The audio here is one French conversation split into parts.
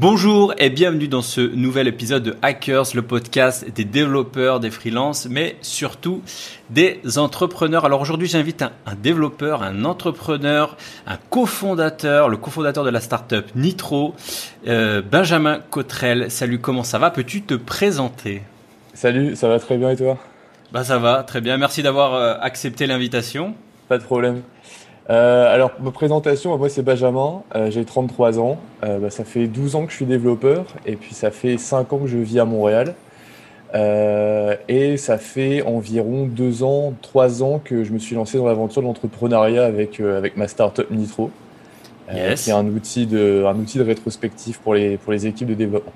Bonjour et bienvenue dans ce nouvel épisode de Hackers, le podcast des développeurs, des freelances, mais surtout des entrepreneurs. Alors aujourd'hui, j'invite un, un, développeur, un entrepreneur, un cofondateur, le cofondateur de la startup Nitro, euh, Benjamin Cotrel. Salut, comment ça va? Peux-tu te présenter? Salut, ça va très bien et toi? Bah ça va, très bien. Merci d'avoir euh, accepté l'invitation. Pas de problème. Euh, alors, ma présentation, moi c'est Benjamin, euh, j'ai 33 ans, euh, bah, ça fait 12 ans que je suis développeur et puis ça fait 5 ans que je vis à Montréal. Et ça fait environ 2 ans, 3 ans que je me suis lancé dans l'aventure de l'entrepreneuriat avec, avec ma startup Nitro, Yes. qui est un outil, de, un outil de rétrospective pour les, pour les équipes de développement.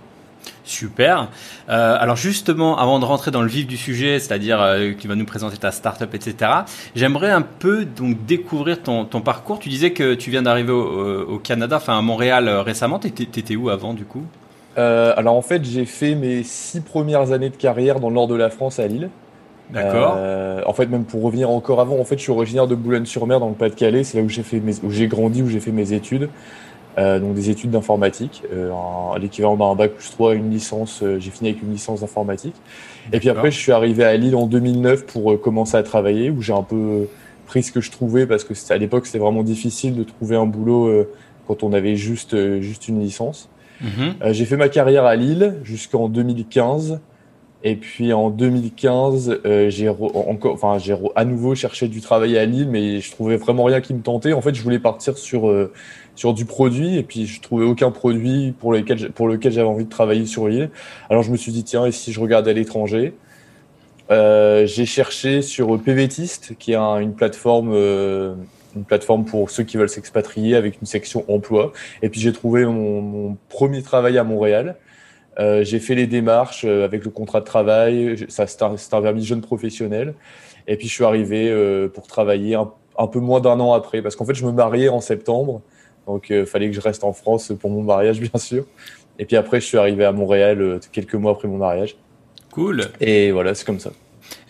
Super. Euh, alors justement, avant de rentrer dans le vif du sujet, c'est-à-dire euh, qui va nous présenter ta startup, etc. J'aimerais un peu donc découvrir ton, ton parcours. Tu disais que tu viens d'arriver au, au Canada, enfin à Montréal euh, récemment. T'étais, t'étais où avant du coup? Euh, alors en fait, j'ai fait mes 6 premières années de carrière dans le nord de la France à Lille. D'accord. Euh, en fait, même pour revenir encore avant, en fait, je suis originaire de Boulogne-sur-Mer, dans le Pas-de-Calais. C'est là où j'ai fait mes, où j'ai grandi, où j'ai fait mes études. Euh, donc des études d'informatique, euh, l'équivalent d'un bac plus 3, une licence. euh, j'ai fini avec une licence d'informatique. Et puis après, je suis arrivé à Lille en 2009 pour euh, commencer à travailler, où j'ai un peu euh, pris ce que je trouvais parce que c'était- à l'époque, c'était vraiment difficile de trouver un boulot euh, quand on avait juste juste une licence. Mhm. Euh, j'ai fait ma carrière à Lille jusqu'en 2015. Et puis en 2015, euh, j'ai re- encore, enfin, j'ai à nouveau cherché du travail à Lille, mais je trouvais vraiment rien qui me tentait. En fait, je voulais partir sur euh, sur du produit, et puis je trouvais aucun produit pour lequel j'- pour lequel j'avais envie de travailler sur Lille. Alors je me suis dit tiens, et si je regardais à l'étranger? Euh, J'ai cherché sur PVTist, qui est un- une plateforme euh, une plateforme pour ceux qui veulent s'expatrier avec une section emploi. Et puis j'ai trouvé mon, premier travail à Montréal. Euh, j'ai fait les démarches avec le contrat de travail. Ça, c'est un, un vernis jeune professionnel. Et puis je suis arrivé pour travailler un peu moins d'un an après, parce qu'en fait je me mariais en septembre, donc il fallait que je reste en France pour mon mariage bien sûr. Et puis après je suis arrivé à Montréal euh, quelques mois après mon mariage. Cool. Et voilà, c'est comme ça.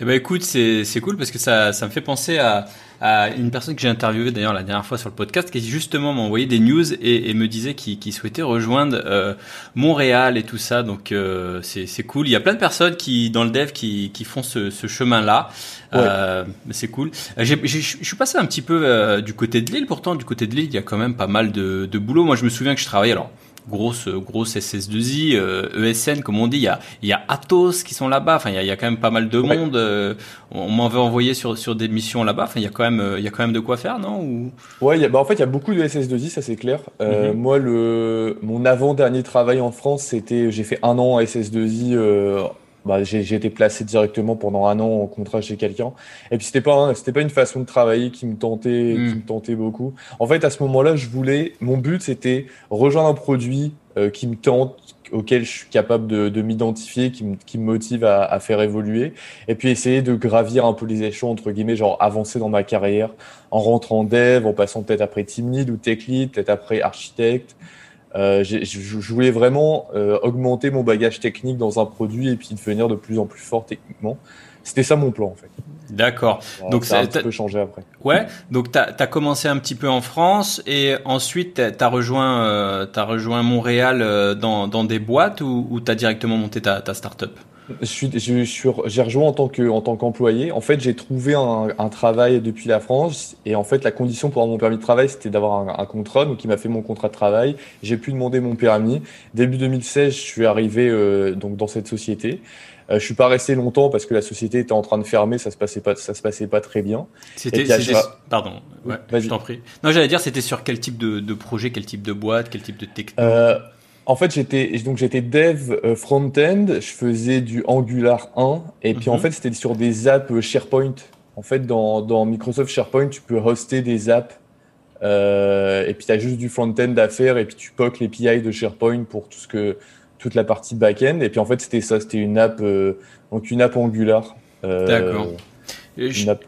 Eh ben écoute, c'est c'est cool parce que ça ça me fait penser à à une personne que j'ai interviewée d'ailleurs la dernière fois sur le podcast qui justement m'a envoyé des news et, et me disait qu'il souhaitait rejoindre euh, Montréal et tout ça. Donc euh, c'est cool. Il y a plein de personnes qui dans le dev qui qui font ce ce chemin là. Euh, c'est cool. Je suis passé un petit peu du côté de Lille. Pourtant, du côté de Lille, il y a quand même pas mal de, de boulot. Moi, je me souviens que je travaillais alors grosse grosse SS2I, euh, ESN comme on dit. Il y a il y a Atos qui sont là-bas. Enfin, il y a, il y a quand même pas mal de Ouais. monde. euh, on m'avait envoyé sur sur des missions là-bas. Enfin, il y a quand même il y a quand même de quoi faire, non Ou? Ouais, il y a- bah en fait, il y a beaucoup de SS2I, ça c'est clair. Euh, Mhm. Moi, le, mon avant-dernier travail en France, c'était, j'ai fait un an en SS2I. Bah, j'ai, été placé directement pendant un an en contrat chez quelqu'un. Et puis c'était pas, un- c'était pas une façon de travailler qui me tentait, qui me tentait beaucoup. En fait, à ce moment-là, je voulais, mon but, c'était rejoindre un produit euh, qui me tente, auquel je suis capable de, de m'identifier, qui me, qui me motive à, à faire évoluer. Et puis essayer de gravir un peu les échelons, entre guillemets, genre avancer dans ma carrière en rentrant dev, en passant peut-être après team lead ou tech lead, peut-être après architecte. Euh, je, voulais vraiment euh, augmenter mon bagage technique dans un produit et puis devenir de plus en plus fort techniquement. C'était ça mon plan en fait. D'accord. Voilà, Donc, ça a un petit peu changé après. Ouais. Donc t'as as commencé un petit peu en France et ensuite t'as as rejoint euh, t'as rejoint Montréal euh, dans dans des boîtes ou, ou t'as directement monté ta ta startup? Je suis, je, je suis, j'ai rejoint en tant que, en tant qu'employé. En fait, j'ai trouvé un, un travail depuis la France et en fait, la condition pour avoir mon permis de travail, c'était d'avoir un, un contrat. Donc, il m'a fait mon contrat de travail. J'ai pu demander mon permis. Début 2016, je suis arrivé euh, donc dans cette société. Euh, je suis pas resté longtemps parce que la société était en train de fermer. Ça se passait pas, ça se passait pas très bien. C'était c'était- pardon. Ouais. Je t'en prie. Non, j'allais dire c'était sur quel type de de projet, quel type de boîte, quel type de techno? Euh, en fait, j'étais donc j'étais dev euh, front-end, je faisais du Angular 1 et puis en Mhm. fait, c'était sur des apps euh, SharePoint. En fait, dans, dans Microsoft SharePoint, tu peux hoster des apps euh, et puis tu as juste du front-end à faire et puis tu poques l'API de SharePoint pour tout ce que toute la partie back-end et puis en fait, c'était ça, c'était une app euh, donc une app Angular. Euh, D'accord.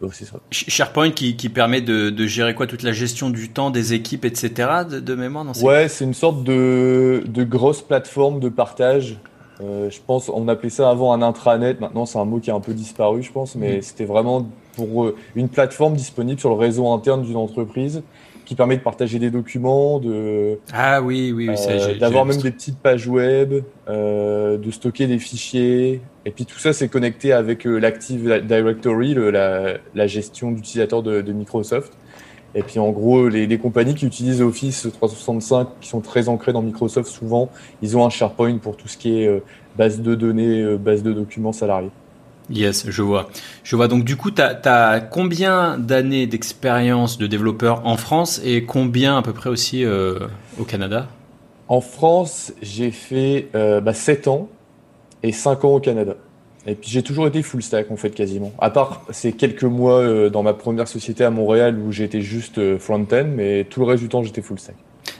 Aussi ça. SharePoint qui, qui permet de, de, gérer quoi toute la gestion du temps des équipes, etc. de, de mémoire dans Ouais, c'est une sorte de, de grosse plateforme de partage. Euh, je pense, on appelait ça avant un intranet. Maintenant, c'est un mot qui a un peu disparu, je pense, mais mm. c'était vraiment pour une plateforme disponible sur le réseau interne d'une entreprise qui permet de partager des documents, de ah oui oui, oui euh, d'avoir même des petites pages web, euh, de stocker des fichiers, et puis tout ça c'est connecté avec euh, l'Active Directory, le, la, la, gestion d'utilisateurs de, de, Microsoft. Et puis en gros, les, les, compagnies qui utilisent Office 365, qui sont très ancrées dans Microsoft, souvent, ils ont un SharePoint pour tout ce qui est base de données, base de documents salariés. Yes, je vois. Je vois. Donc, du coup, tu as, combien d'années d'expérience de développeur en France et combien à peu près aussi euh, au Canada? En France, j'ai fait euh, bah, 7 ans et 5 ans au Canada. Et puis, j'ai toujours été full stack, en fait, quasiment. À part ces quelques mois euh, dans ma première société à Montréal où j'étais juste euh, front-end, mais tout le reste du temps, j'étais full stack.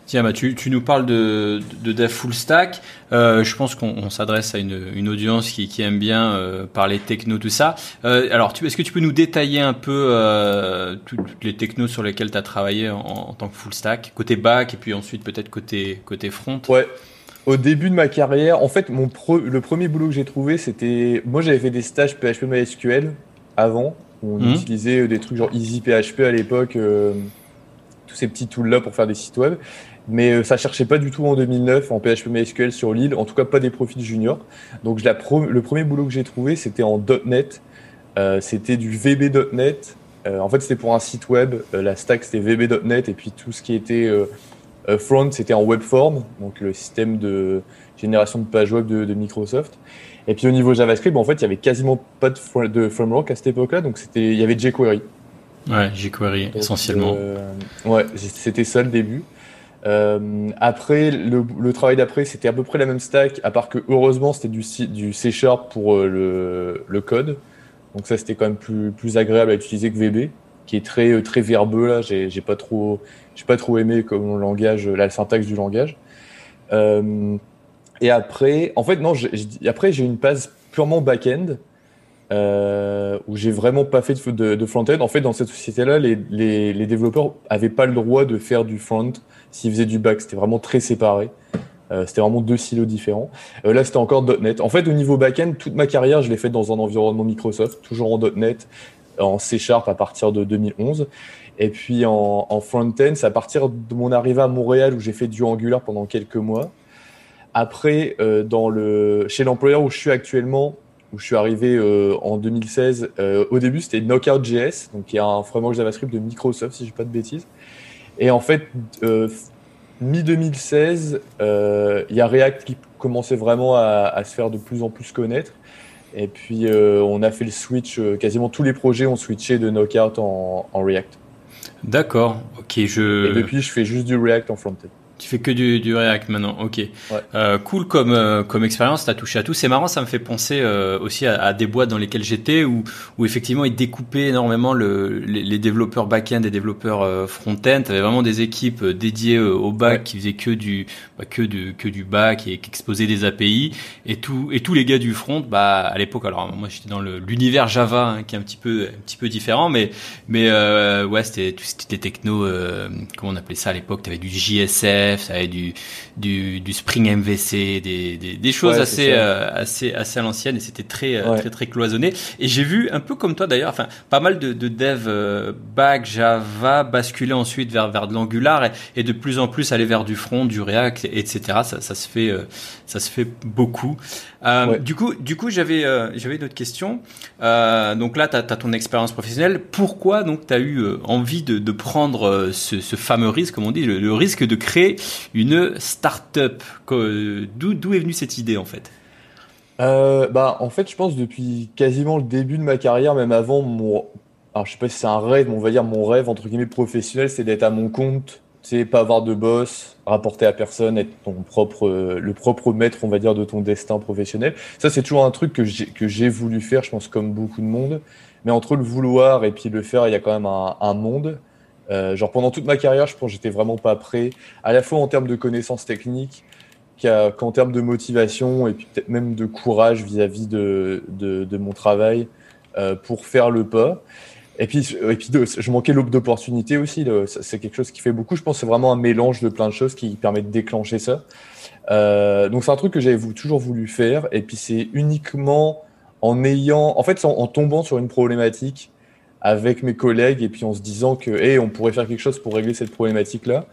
Tiens, bah, tu, tu nous parles de, de dev full stack. Euh, je pense qu'on s'adresse à une, une audience qui, qui aime bien euh, parler techno, tout ça. Euh, alors, est-ce que tu peux nous détailler un peu euh, toutes, les technos sur lesquels tu as travaillé en, en, tant que full stack, côté back et puis ensuite peut-être côté, côté front? Ouais. Au début de ma carrière, en fait, mon le premier boulot que j'ai trouvé, c'était. Moi, j'avais fait des stages PHP MySQL avant. Où on mmh. utilisait des trucs genre EasyPHP à l'époque, tous ces petits tools-là pour faire des sites web mais euh, ça cherchait pas du tout en 2009 en PHP MySQL sur l'île, en tout cas pas des profils juniors. Donc la le premier boulot que j'ai trouvé, c'était en .NET, euh, c'était du VB.NET. Euh, en fait, c'était pour un site web, euh, la stack c'était VB.NET et puis tout ce qui était front, c'était en webform, donc le système de génération de pages web de, de Microsoft. Et puis au niveau JavaScript, en fait, il y avait quasiment pas de, de framework à cette époque-là, donc c'était, il y avait jQuery. Ouais, jQuery essentiellement. ouais, c'était ça le début. Euh, après, le, travail d'après, c'était à peu près la même stack, à part que heureusement, c'était du, du C Sharp pour euh, le, le, code. Donc ça, c'était quand même plus, plus agréable à utiliser que VB, qui est très, euh, très verbeux. Là, j'ai pas trop, j'ai pas trop aimé comme langage, la syntaxe du langage. Et après, en fait, non, après, j'ai une base purement back-end. Euh, où j'ai vraiment pas fait de, de, de front-end. En fait, dans cette société-là, les, les, les, développeurs avaient pas le droit de faire du front s'ils faisaient du back. C'était vraiment très séparé. Euh, c'était vraiment deux silos différents. Euh, là, c'était encore .NET. En fait, au niveau back-end, toute ma carrière, je l'ai faite dans un environnement Microsoft, toujours en .NET, en C Sharp à partir de 2011. Et puis en, en front-end, c'est à partir de mon arrivée à Montréal où j'ai fait du Angular pendant quelques mois. Après, euh, dans le, chez l'employeur où je suis actuellement, où je suis arrivé en 2016. Euh, au début, c'était Knockout.js, y a un framework JavaScript de Microsoft, si je dis pas de bêtises. Et en fait, euh, mi-2016, il y a React qui commençait vraiment à, à, se faire de plus en plus connaître. Et puis, on a fait le switch, quasiment tous les projets ont switché de Knockout en, en React. D'accord, ok. Je... Et depuis, je fais juste du React en front-end. Tu fais que du, du React maintenant, ok. Ouais. Euh, cool comme euh, comme expérience, t'as touché à tout. C'est marrant, ça me fait penser euh, aussi à, à, des boîtes dans lesquelles j'étais où où effectivement ils découpaient énormément le, les, les développeurs back-end et développeurs euh, front-end. T'avais vraiment des équipes euh, dédiées au back ouais. qui faisaient que du bah, que du que du back et qui exposaient des API et tout et tous les gars du front, bah à l'époque, alors moi j'étais dans l'univers Java hein, qui est un petit peu un petit peu différent, mais mais ouais c'était c'était techno, comment on appelait ça à l'époque? T'avais du Ça avait du, du, du Spring MVC, des, des, des choses ouais, assez, euh, assez, assez à l'ancienne et c'était très, euh, ouais. très, très cloisonné. Et j'ai vu un peu comme toi d'ailleurs, enfin, pas mal de, de devs euh, back Java basculer ensuite vers, vers de l'Angular et, et, de plus en plus aller vers du front, du React, etc. Ça, ça se fait, euh, ça se fait beaucoup. Euh, ouais. Du coup, du coup, j'avais, j'avais une autre question. donc là, tu as, ton expérience professionnelle. Pourquoi donc tu as eu envie de, de prendre ce, ce fameux risque, comme on dit, le, le risque de créer une start-up? D'où est venue cette idée en fait? Euh, bah, en fait, je pense depuis quasiment le début de ma carrière, même avant mon, alors je sais pas si c'est un rêve, mais on va dire mon rêve entre guillemets professionnel, c'est d'être à mon compte, c'est pas avoir de boss, rapporter à personne, être ton propre, le propre maître, on va dire, de ton destin professionnel. Ça, c'est toujours un truc que j'ai voulu faire, je pense comme beaucoup de monde. Mais entre le vouloir et puis le faire, il y a quand même un, monde. Euh, genre pendant toute ma carrière, je pense que j'étais vraiment pas prêt, à la fois en termes de connaissances techniques qu'en termes de motivation et puis peut-être même de courage vis-à-vis -vis de, de, de, mon travail. pour faire le pas. Et puis, et puis je manquais l'aube d'opportunité aussi. C'est quelque chose qui fait beaucoup. Je pense que c'est vraiment un mélange de plein de choses qui permet de déclencher ça. Euh, donc c'est un truc que j'avais toujours voulu faire. Et puis c'est uniquement en ayant, en fait, en, tombant sur une problématique avec mes collègues et puis en se disant que, hey, on pourrait faire quelque chose pour régler cette problématique-là,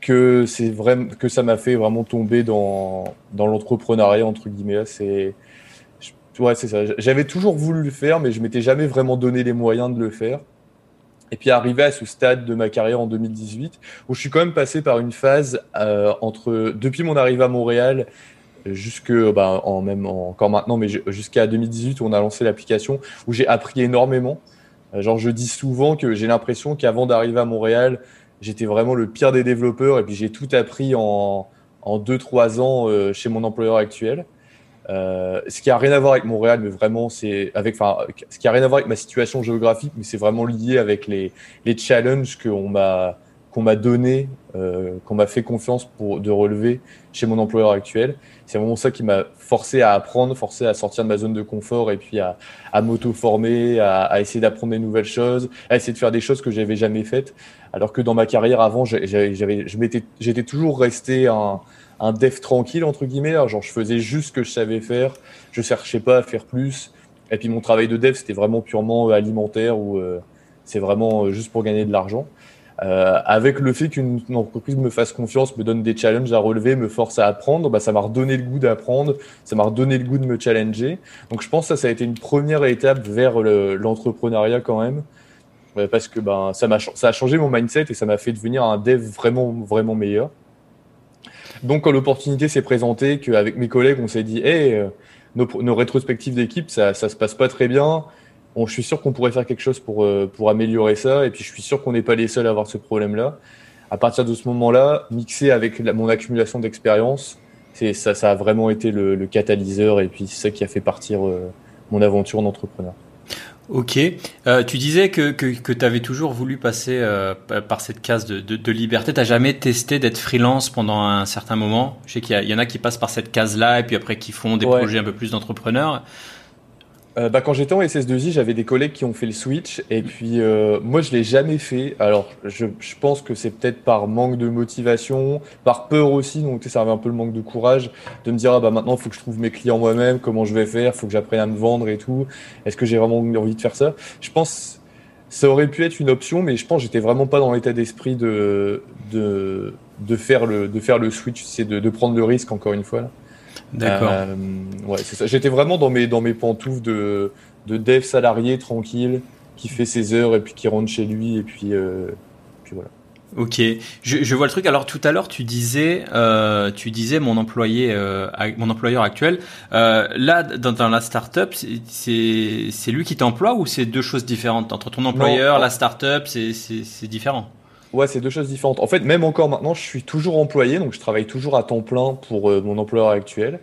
que c'est vraiment que ça m'a fait vraiment tomber dans dans l'entrepreneuriat entre guillemets. C'est ouais, c'est ça. J'avais toujours voulu le faire, mais je m'étais jamais vraiment donné les moyens de le faire. Et puis arrivé à ce stade de ma carrière en 2018, où je suis quand même passé par une phase euh, entre depuis mon arrivée à Montréal jusque bah, en même encore maintenant, mais jusqu'à 2018 où on a lancé l'application, où j'ai appris énormément. Euh, genre je dis souvent que j'ai l'impression qu'avant d'arriver à Montréal, j'étais vraiment le pire des développeurs et puis j'ai tout appris en en deux trois ans euh, chez mon employeur actuel. Euh, ce qui a rien à voir avec Montréal, mais vraiment c'est avec, enfin, ce qui a rien à voir avec ma situation géographique, mais c'est vraiment lié avec les, les challenges qu'on m'a qu'on m'a donné, euh, qu'on m'a fait confiance pour de relever chez mon employeur actuel. C'est vraiment ça qui m'a forcé à apprendre, forcé à sortir de ma zone de confort et puis à, à m'auto-former, à, à, essayer d'apprendre des nouvelles choses, à essayer de faire des choses que j'avais jamais faites. Alors que dans ma carrière avant, j'avais, j'étais toujours resté un, un dev tranquille entre guillemets. genre je faisais juste ce que je savais faire, je cherchais pas à faire plus. Et puis mon travail de dev c'était vraiment purement euh, alimentaire ou euh, c'est vraiment euh, juste pour gagner de l'argent. Avec le fait qu'une entreprise me fasse confiance, me donne des challenges à relever, me force à apprendre, bah, ça m'a redonné le goût d'apprendre, ça m'a redonné le goût de me challenger. Donc je pense que ça, ça a été une première étape vers l'entrepreneuriat quand même, parce que ben, ça, a, ça a changé mon mindset et ça m'a fait devenir un dev vraiment, vraiment meilleur. Donc, quand l'opportunité s'est présentée, qu'avec mes collègues, on s'est dit, hey, euh, nos, rétrospectives d'équipe, ça, ça se passe pas très bien. Bon, je suis sûr qu'on pourrait faire quelque chose pour, euh, pour améliorer ça. Et puis, je suis sûr qu'on n'est pas les seuls à avoir ce problème-là. À partir de ce moment-là, mixé avec mon accumulation d'expérience, ça, ça a vraiment été le, catalyseur et puis c'est ça qui a fait partir euh, mon aventure d'entrepreneur. Ok. Euh, tu disais que, que, que tu avais toujours voulu passer euh, par cette case de, de, de liberté. Tu jamais testé d'être freelance pendant un certain moment? Je sais qu'il y, y, en a qui passent par cette case-là et puis après qui font des projets un peu plus d'entrepreneurs. Euh, bah, quand j'étais en SS2I, j'avais des collègues qui ont fait le switch et puis euh, moi je l'ai jamais fait. Alors je, je pense que c'est peut-être par manque de motivation, par peur aussi, donc ça avait un peu le manque de courage de me dire ah bah maintenant il faut que je trouve mes clients moi-même, comment je vais faire, il faut que j'apprenne à me vendre et tout. Est-ce que j'ai vraiment envie de faire ça? Je pense ça aurait pu être une option, mais je pense que j'étais vraiment pas dans l'état d'esprit de, de, de, faire le, de faire le switch, c'est de, de prendre le risque encore une fois. Là. D'accord. Euh, ouais, c'est ça. J'étais vraiment dans mes, dans mes pantoufles de, de dev salarié tranquille qui fait ses heures et puis qui rentre chez lui et puis, euh, puis voilà. Ok, je, je, vois le truc. Alors tout à l'heure, tu disais, euh, tu disais mon employé, euh, mon employeur actuel. Euh, là, dans, dans la startup, c'est c'est lui qui t'emploie ou c'est deux choses différentes? Entre ton employeur, non. la startup, c'est c'est différent? Ouais, c'est deux choses différentes. En fait, même encore maintenant, je suis toujours employé, donc je travaille toujours à temps plein pour euh, mon employeur actuel.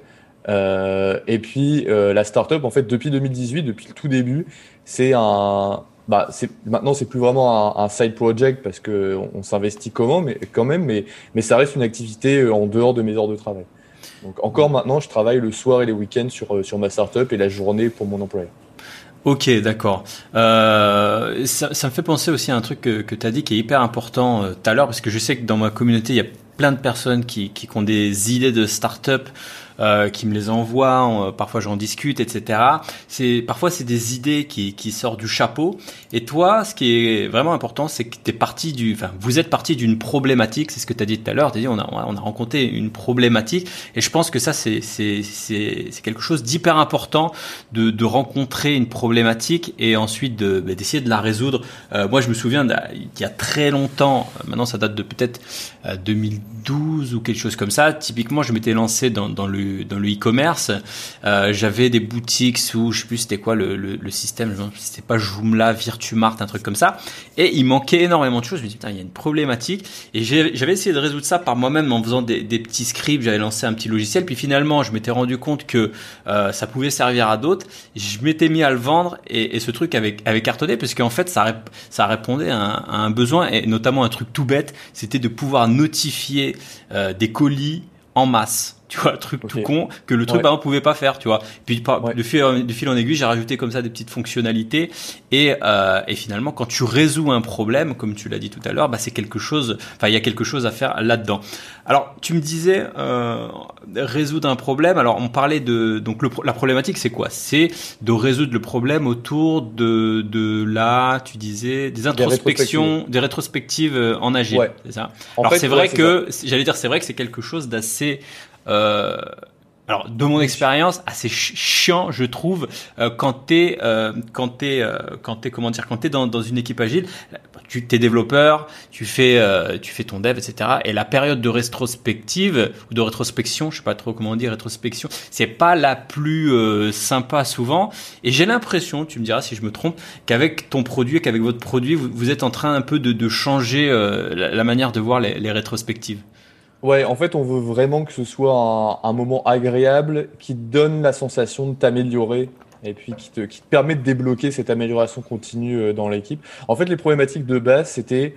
Euh, et puis euh, la startup, en fait, depuis 2018, depuis le tout début, c'est un, bah, c'est maintenant c'est plus vraiment un, un, side project parce que on, on s'investit comment, mais quand même, mais mais ça reste une activité en dehors de mes heures de travail. Donc encore maintenant, je travaille le soir et les week-ends sur sur ma startup et la journée pour mon employeur. Ok, d'accord. Euh, ça, me fait penser aussi à un truc que, que tu as dit qui est hyper important euh, tout à l'heure, parce que je sais que dans ma communauté, il y a plein de personnes qui, qui ont des idées de start-up euh, qui me les envoient, euh, parfois j'en discute, etc. C'est parfois c'est des idées qui, sortent du chapeau. Et toi, ce qui est vraiment important, c'est que t'es parti du, enfin vous êtes parti d'une problématique. C'est ce que tu as dit tout à l'heure. T'as dit on a on a rencontré une problématique. Et je pense que ça c'est c'est c'est quelque chose d'hyper important de de rencontrer une problématique et ensuite bah, d'essayer de la résoudre. Euh, moi je me souviens il y a très longtemps. Maintenant ça date de peut-être 2012 ou quelque chose comme ça. Typiquement je m'étais lancé dans dans le dans le e-commerce. Euh, j'avais des boutiques sous, je sais plus c'était quoi le, le, le système, c'était pas Joomla, Virtumart, un truc comme ça. Et il manquait énormément de choses. Je me dis putain, il y a une problématique. Et j'avais essayé de résoudre ça par moi-même en faisant des, petits scripts. J'avais lancé un petit logiciel. Puis finalement, je m'étais rendu compte que euh, ça pouvait servir à d'autres. Je m'étais mis à le vendre et, ce truc avait, cartonné parce qu'en fait, ça, répondait à un, à un, besoin et notamment un truc tout bête, c'était de pouvoir notifier euh, des colis en masse tu vois, truc tout con que le truc, ouais. bah, on pouvait pas faire, tu vois. Puis, de, fil, de fil en aiguille, j'ai rajouté comme ça des petites fonctionnalités. Et, euh, et finalement, quand tu résous un problème, comme tu l'as dit tout à l'heure, bah, c'est quelque chose, enfin, il y a quelque chose à faire là-dedans. Alors, tu me disais, euh, résoudre un problème. Alors, on parlait de, donc, le, la problématique, c'est quoi? C'est de résoudre le problème autour de, de la, tu disais, des introspections, des rétrospectives, euh, en agile. Ouais. C'est ça? Alors, c'est vrai que, j'allais dire, c'est vrai que c'est quelque chose d'assez, euh, alors de mon expérience assez chiant je trouve euh, quand t'es euh, quand t'es euh, quand t'es comment dire quand t'es dans, dans une équipe agile tu t'es développeur tu fais euh, tu fais ton dev etc et la période de rétrospective ou de rétrospection je sais pas trop comment dit rétrospection c'est pas la plus euh, sympa souvent et j'ai l'impression tu me diras si je me trompe qu'avec ton produit qu'avec votre produit vous, vous, êtes en train un peu de, de changer la, la, manière de voir les, les rétrospectives Ouais, en fait, on veut vraiment que ce soit un, moment agréable qui te donne la sensation de t'améliorer et puis qui te, permet de débloquer cette amélioration continue euh, dans l'équipe. En fait, les problématiques de base, c'était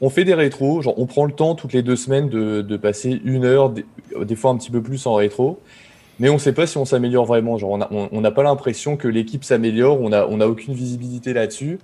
on fait des rétros, genre on prend le temps toutes les deux semaines de, passer une heure, des, fois un petit peu plus en rétro, mais on ne sait pas si on s'améliore vraiment. Genre on n'a pas l'impression que l'équipe s'améliore, on n'a aucune visibilité là-dessus.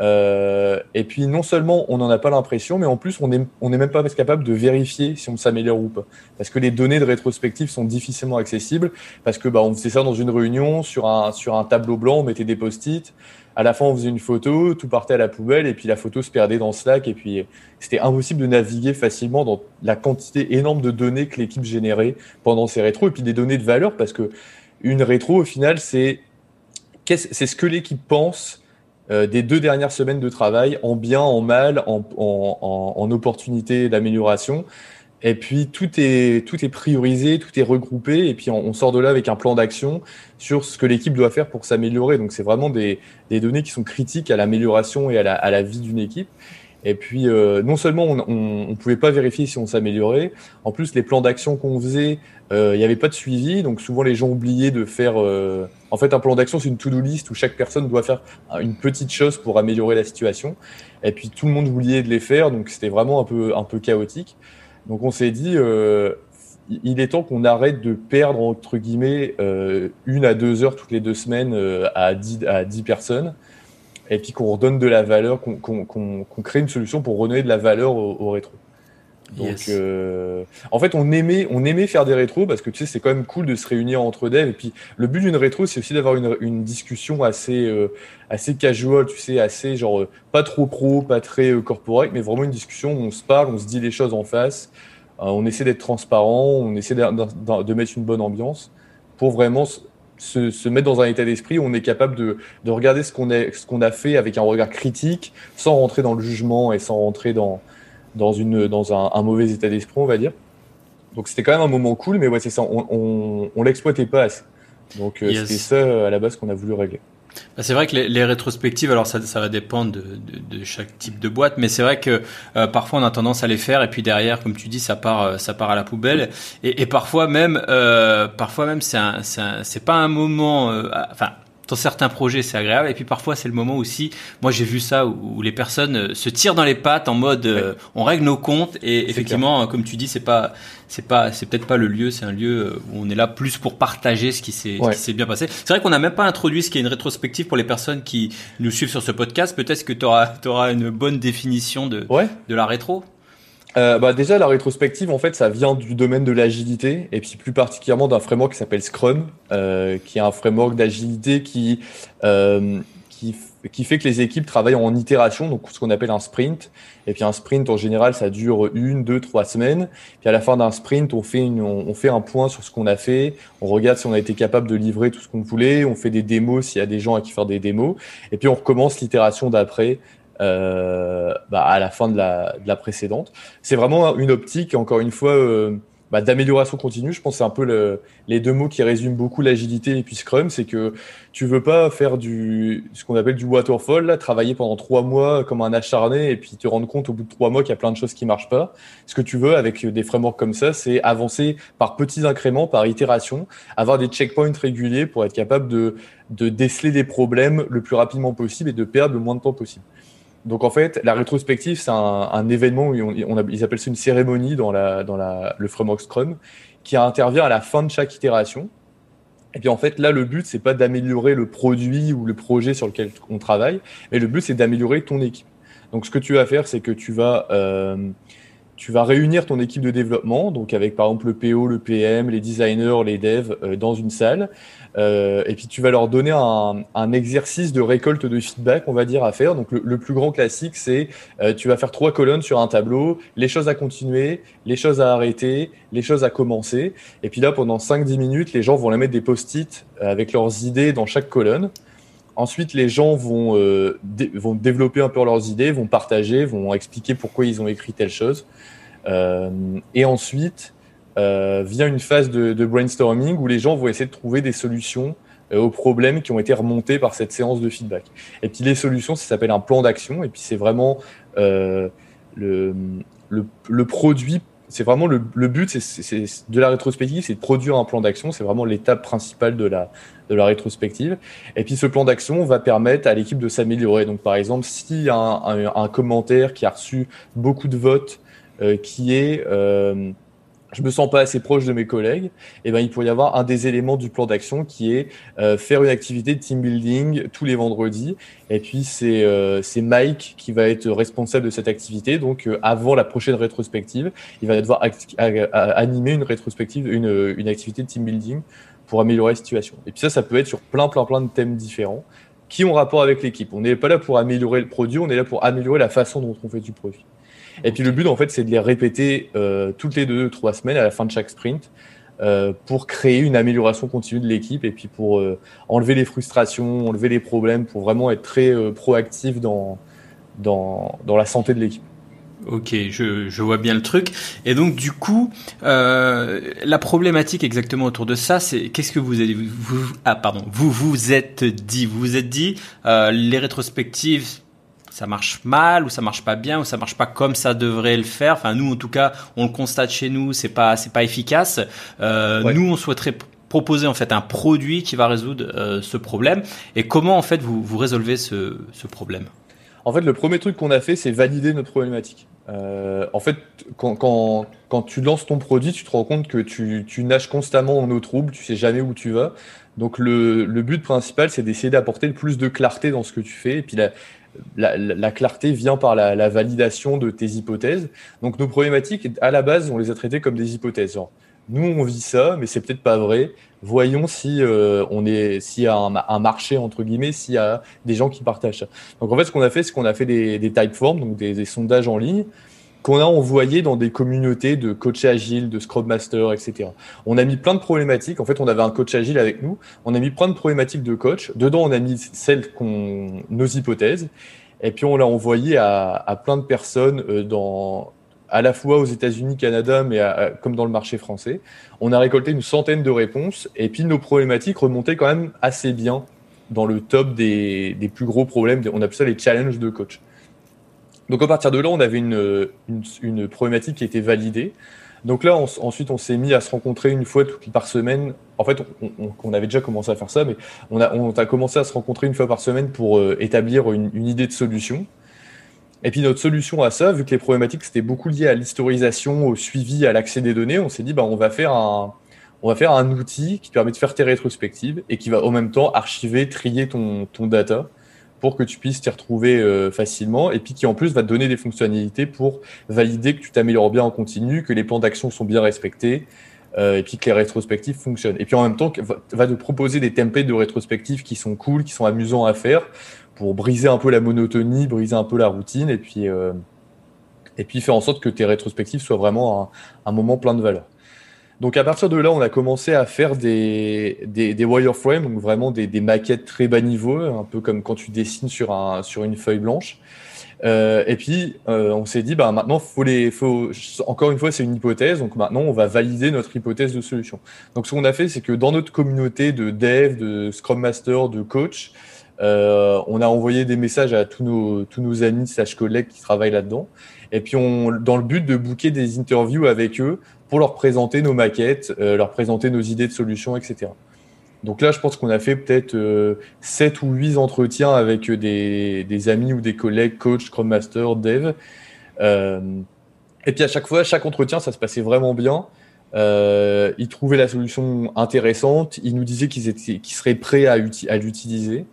Euh, et puis non seulement on n'en a pas l'impression, mais en plus on n'est on est même pas capable de vérifier si on s'améliore ou pas. Parce que les données de rétrospective sont difficilement accessibles, parce que bah, on faisait ça dans une réunion, sur un, sur un tableau blanc, on mettait des post-it, à la fin on faisait une photo, tout partait à la poubelle, et puis la photo se perdait dans Slack, et puis c'était impossible de naviguer facilement dans la quantité énorme de données que l'équipe générait pendant ces rétros, et puis des données de valeur, parce que une rétro au final c'est c'est ce que l'équipe pense euh, des deux dernières semaines de travail, en bien, en mal, en, en, en, opportunité d'amélioration. Et puis tout est tout est priorisé, tout est regroupé, et puis on, on sort de là avec un plan d'action sur ce que l'équipe doit faire pour s'améliorer. Donc c'est vraiment des, des données qui sont critiques à l'amélioration et à la, à la vie d'une équipe. Et puis, euh, non seulement on ne pouvait pas vérifier si on s'améliorait, en plus, les plans d'action qu'on faisait, euh, il n'y avait pas de suivi. Donc, souvent, les gens oubliaient de faire. Euh... En fait, un plan d'action, c'est une to-do list où chaque personne doit faire une petite chose pour améliorer la situation. Et puis, tout le monde oubliait de les faire. Donc, c'était vraiment un peu, un peu chaotique. Donc, on s'est dit, euh, il est temps qu'on arrête de perdre, entre guillemets, euh, une à deux heures toutes les deux semaines euh, à, dix, à 10 personnes et puis qu'on redonne de la valeur, qu'on qu qu crée une solution pour redonner de la valeur au, au rétro. Donc, yes. euh, en fait, on aimait, on aimait faire des rétros parce que tu sais, c'est quand même cool de se réunir entre devs. Et puis, le but d'une rétro, c'est aussi d'avoir une, une, discussion assez, euh, assez casual, tu sais, assez genre euh, pas trop pro, pas très euh, corporate, mais vraiment une discussion où on se parle, on se dit les choses en face, euh, on essaie d'être transparent, on essaie de, de, de, mettre une bonne ambiance pour vraiment se, se, mettre dans un état d'esprit où on est capable de, de regarder ce qu'on qu'on a fait avec un regard critique, sans rentrer dans le jugement et sans rentrer dans, dans, une, dans un, un mauvais état d'esprit, on va dire. Donc c'était quand même un moment cool, mais ouais, c'est ça, on, on, on l'exploitait pas assez. Donc euh, yes. c'était ça à la base qu'on a voulu régler. Bah, c'est vrai que les, rétrospectives, alors ça, ça va dépendre de, chaque type de boîte, mais c'est vrai que euh, parfois on a tendance à les faire et puis derrière, comme tu dis, ça part, euh, ça part à la poubelle. Et, parfois même, euh, parfois même, c'est pas un moment, enfin dans certains projets c'est agréable et puis parfois c'est le moment aussi moi j'ai vu ça où, où, les personnes euh, se tirent dans les pattes en mode euh, on règle nos comptes et effectivement clair. comme tu dis c'est pas c'est pas c'est peut-être pas le lieu c'est un lieu euh, où on est là plus pour partager ce qui s'est ouais. bien passé c'est vrai qu'on n'a même pas introduit ce qui est une rétrospective pour les personnes qui nous suivent sur ce podcast peut-être que tu auras une bonne définition de ouais. de la rétro euh, bah déjà, la rétrospective, en fait, ça vient du domaine de l'agilité et puis plus particulièrement d'un framework qui s'appelle Scrum, euh, qui est un framework d'agilité qui, euh, qui, qui fait que les équipes travaillent en itération, donc ce qu'on appelle un sprint. Et puis un sprint, en général, ça dure une, deux, trois semaines. Puis à la fin d'un sprint, on fait, une, on fait un point sur ce qu'on a fait. On regarde si on a été capable de livrer tout ce qu'on voulait. On fait des démos s'il y a des gens à qui faire des démos. Et puis on recommence l'itération d'après bah, à la fin de la, de la précédente. C'est vraiment une optique, encore une fois, euh, bah, d'amélioration continue. Je pense que c'est un peu le, les deux mots qui résument beaucoup l'agilité et puis Scrum, c'est que tu veux pas faire du ce qu'on appelle du waterfall, là, travailler pendant trois mois comme un acharné et puis te rendre compte au bout de trois mois qu'il y a plein de choses qui marchent pas. Ce que tu veux avec des frameworks comme ça, c'est avancer par petits incréments, par itération, avoir des checkpoints réguliers pour être capable de, de déceler des problèmes le plus rapidement possible et de perdre le moins de temps possible. Donc en fait, la rétrospective, c'est un, événement où on, ils appellent ça une cérémonie dans, la, dans la, le framework Scrum qui intervient à la fin de chaque itération. Et puis en fait, là, le but, c'est pas d'améliorer le produit ou le projet sur lequel on travaille, mais le but, c'est d'améliorer ton équipe. Donc ce que tu vas faire, c'est que tu vas euh, tu vas réunir ton équipe de développement, donc avec par exemple le PO, le PM, les designers, les devs, euh, dans une salle. Euh, et puis tu vas leur donner un, exercice de récolte de feedback, on va dire, à faire. Donc le, plus grand classique, c'est euh, tu vas faire trois colonnes sur un tableau, les choses à continuer, les choses à arrêter, les choses à commencer. Et puis là, pendant 5-10 minutes, les gens vont la mettre des post-it euh, avec leurs idées dans chaque colonne. Ensuite, les gens vont, vont développer un peu leurs idées, vont partager, vont expliquer pourquoi ils ont écrit telle chose. Euh, et ensuite, euh, vient une phase de, brainstorming où les gens vont essayer de trouver des solutions euh, aux problèmes qui ont été remontés par cette séance de feedback. Et puis les solutions, ça s'appelle un plan d'action. Et puis c'est vraiment le, le, produit c'est vraiment le, but c'est, de la rétrospective, c'est de produire un plan d'action. C'est vraiment l'étape principale de la, de la rétrospective. Et puis ce plan d'action va permettre à l'équipe de s'améliorer. Donc par exemple, a un, commentaire qui a reçu beaucoup de votes, qui est euh, je me sens pas assez proche de mes collègues, eh ben il pourrait y avoir un des éléments du plan d'action qui est euh, faire une activité de team building tous les vendredis. Et puis c'est euh, Mike qui va être responsable de cette activité. Donc euh, avant la prochaine rétrospective, il va devoir animer une rétrospective, une, une activité de team building pour améliorer la situation. Et puis ça, ça peut être sur plein plein plein de thèmes différents qui ont rapport avec l'équipe. On n'est pas là pour améliorer le produit, on est là pour améliorer la façon dont on fait du produit. Et puis le but, en fait, c'est de les répéter euh, toutes les deux, trois semaines à la fin de chaque sprint euh, pour créer une amélioration continue de l'équipe et puis pour euh, enlever les frustrations, enlever les problèmes, pour vraiment être très proactif dans, dans, dans la santé de l'équipe. Ok, je, je, vois bien le truc. Et donc du coup, la problématique exactement autour de ça, c'est qu'est-ce que vous avez vous, ah pardon, vous vous êtes dit, vous vous êtes dit, les rétrospectives, ça marche mal ou ça marche pas bien ou ça marche pas comme ça devrait le faire. Enfin, nous, en tout cas, on le constate chez nous, c'est pas, c'est pas efficace. Euh, Nous, on souhaiterait proposer en fait un produit qui va résoudre euh, ce problème. Et comment en fait vous, vous résolvez ce, ce problème? En fait, le premier truc qu'on a fait, c'est valider notre problématique. Euh, en fait, quand, quand, quand, tu lances ton produit, tu te rends compte que tu, tu nages constamment en eau trouble, tu sais jamais où tu vas. Donc le, le but principal, c'est d'essayer d'apporter le plus de clarté dans ce que tu fais. Et puis la, la, clarté vient par la, validation de tes hypothèses. Donc nos problématiques, à la base, on les a traitées comme des hypothèses. nous, on vit ça, mais c'est peut-être pas vrai. Voyons si euh, on est, s'il y a un, marché entre guillemets, s'il y a des gens qui partagent ça. Donc en fait, ce qu'on a fait, c'est qu'on a fait des, des donc des sondages en ligne qu'on a envoyé dans des communautés de coach agile, de scrum master, etc. On a mis plein de problématiques. En fait, on avait un coach agile avec nous. On a mis plein de problématiques de coach. Dedans, on a mis celles qu'on, nos hypothèses. Et puis, on l'a envoyé à, à, plein de personnes euh, dans, à la fois aux États-Unis, Canada, mais comme dans le marché français. On a récolté une centaine de réponses. Et puis, nos problématiques remontaient quand même assez bien dans le top des, des plus gros problèmes. On appelle ça les challenges de coach. Donc à partir de là, on avait une, une, problématique qui était validée. Donc là, ensuite, on s'est mis à se rencontrer une fois par semaine. En fait, on, avait déjà commencé à faire ça, mais on a, on a commencé à se rencontrer une fois par semaine pour euh, établir une, une, idée de solution. Et puis notre solution à ça, vu que les problématiques c'était beaucoup lié à l'historisation, au suivi, à l'accès des données, on s'est dit bah on va faire un, on va faire un outil qui permet de faire tes rétrospectives et qui va en même temps archiver, trier ton, ton data pour que tu puisses t'y retrouver euh, facilement et puis qui en plus va te donner des fonctionnalités pour valider que tu t'améliores bien en continu, que les plans d'action sont bien respectés euh, et puis que les rétrospectives fonctionnent. Et puis en même temps, va te proposer des templates de rétrospectives qui sont cool, qui sont amusants à faire pour briser un peu la monotonie, briser un peu la routine et puis, euh, et puis faire en sorte que tes rétrospectives soient vraiment un, un moment plein de valeur. Donc à partir de là, on a commencé à faire des, des, wireframes, donc vraiment des, des, maquettes très bas niveau, un peu comme quand tu dessines sur, un, sur une feuille blanche. Euh, et puis euh, on s'est dit, bah, maintenant, faut les, faut, encore une fois, c'est une hypothèse, donc maintenant on va valider notre hypothèse de solution. Donc ce qu'on a fait, c'est que dans notre communauté de dev, de Scrum Master, de coach, euh, on a envoyé des messages à tous nos, tous nos amis slash collègues qui travaillent là-dedans. Et puis, on, dans le but de booker des interviews avec eux pour leur présenter nos maquettes, euh, leur présenter nos idées de solutions, etc. Donc là, je pense qu'on a fait peut-être euh, 7 ou 8 entretiens avec des, des, amis ou des collègues, coach, Scrum Master, Dev. Euh, et puis à chaque fois, chaque entretien, ça se passait vraiment bien. Euh, ils trouvaient la solution intéressante. Ils nous disaient qu'ils qu'ils seraient prêts à, à l'utiliser.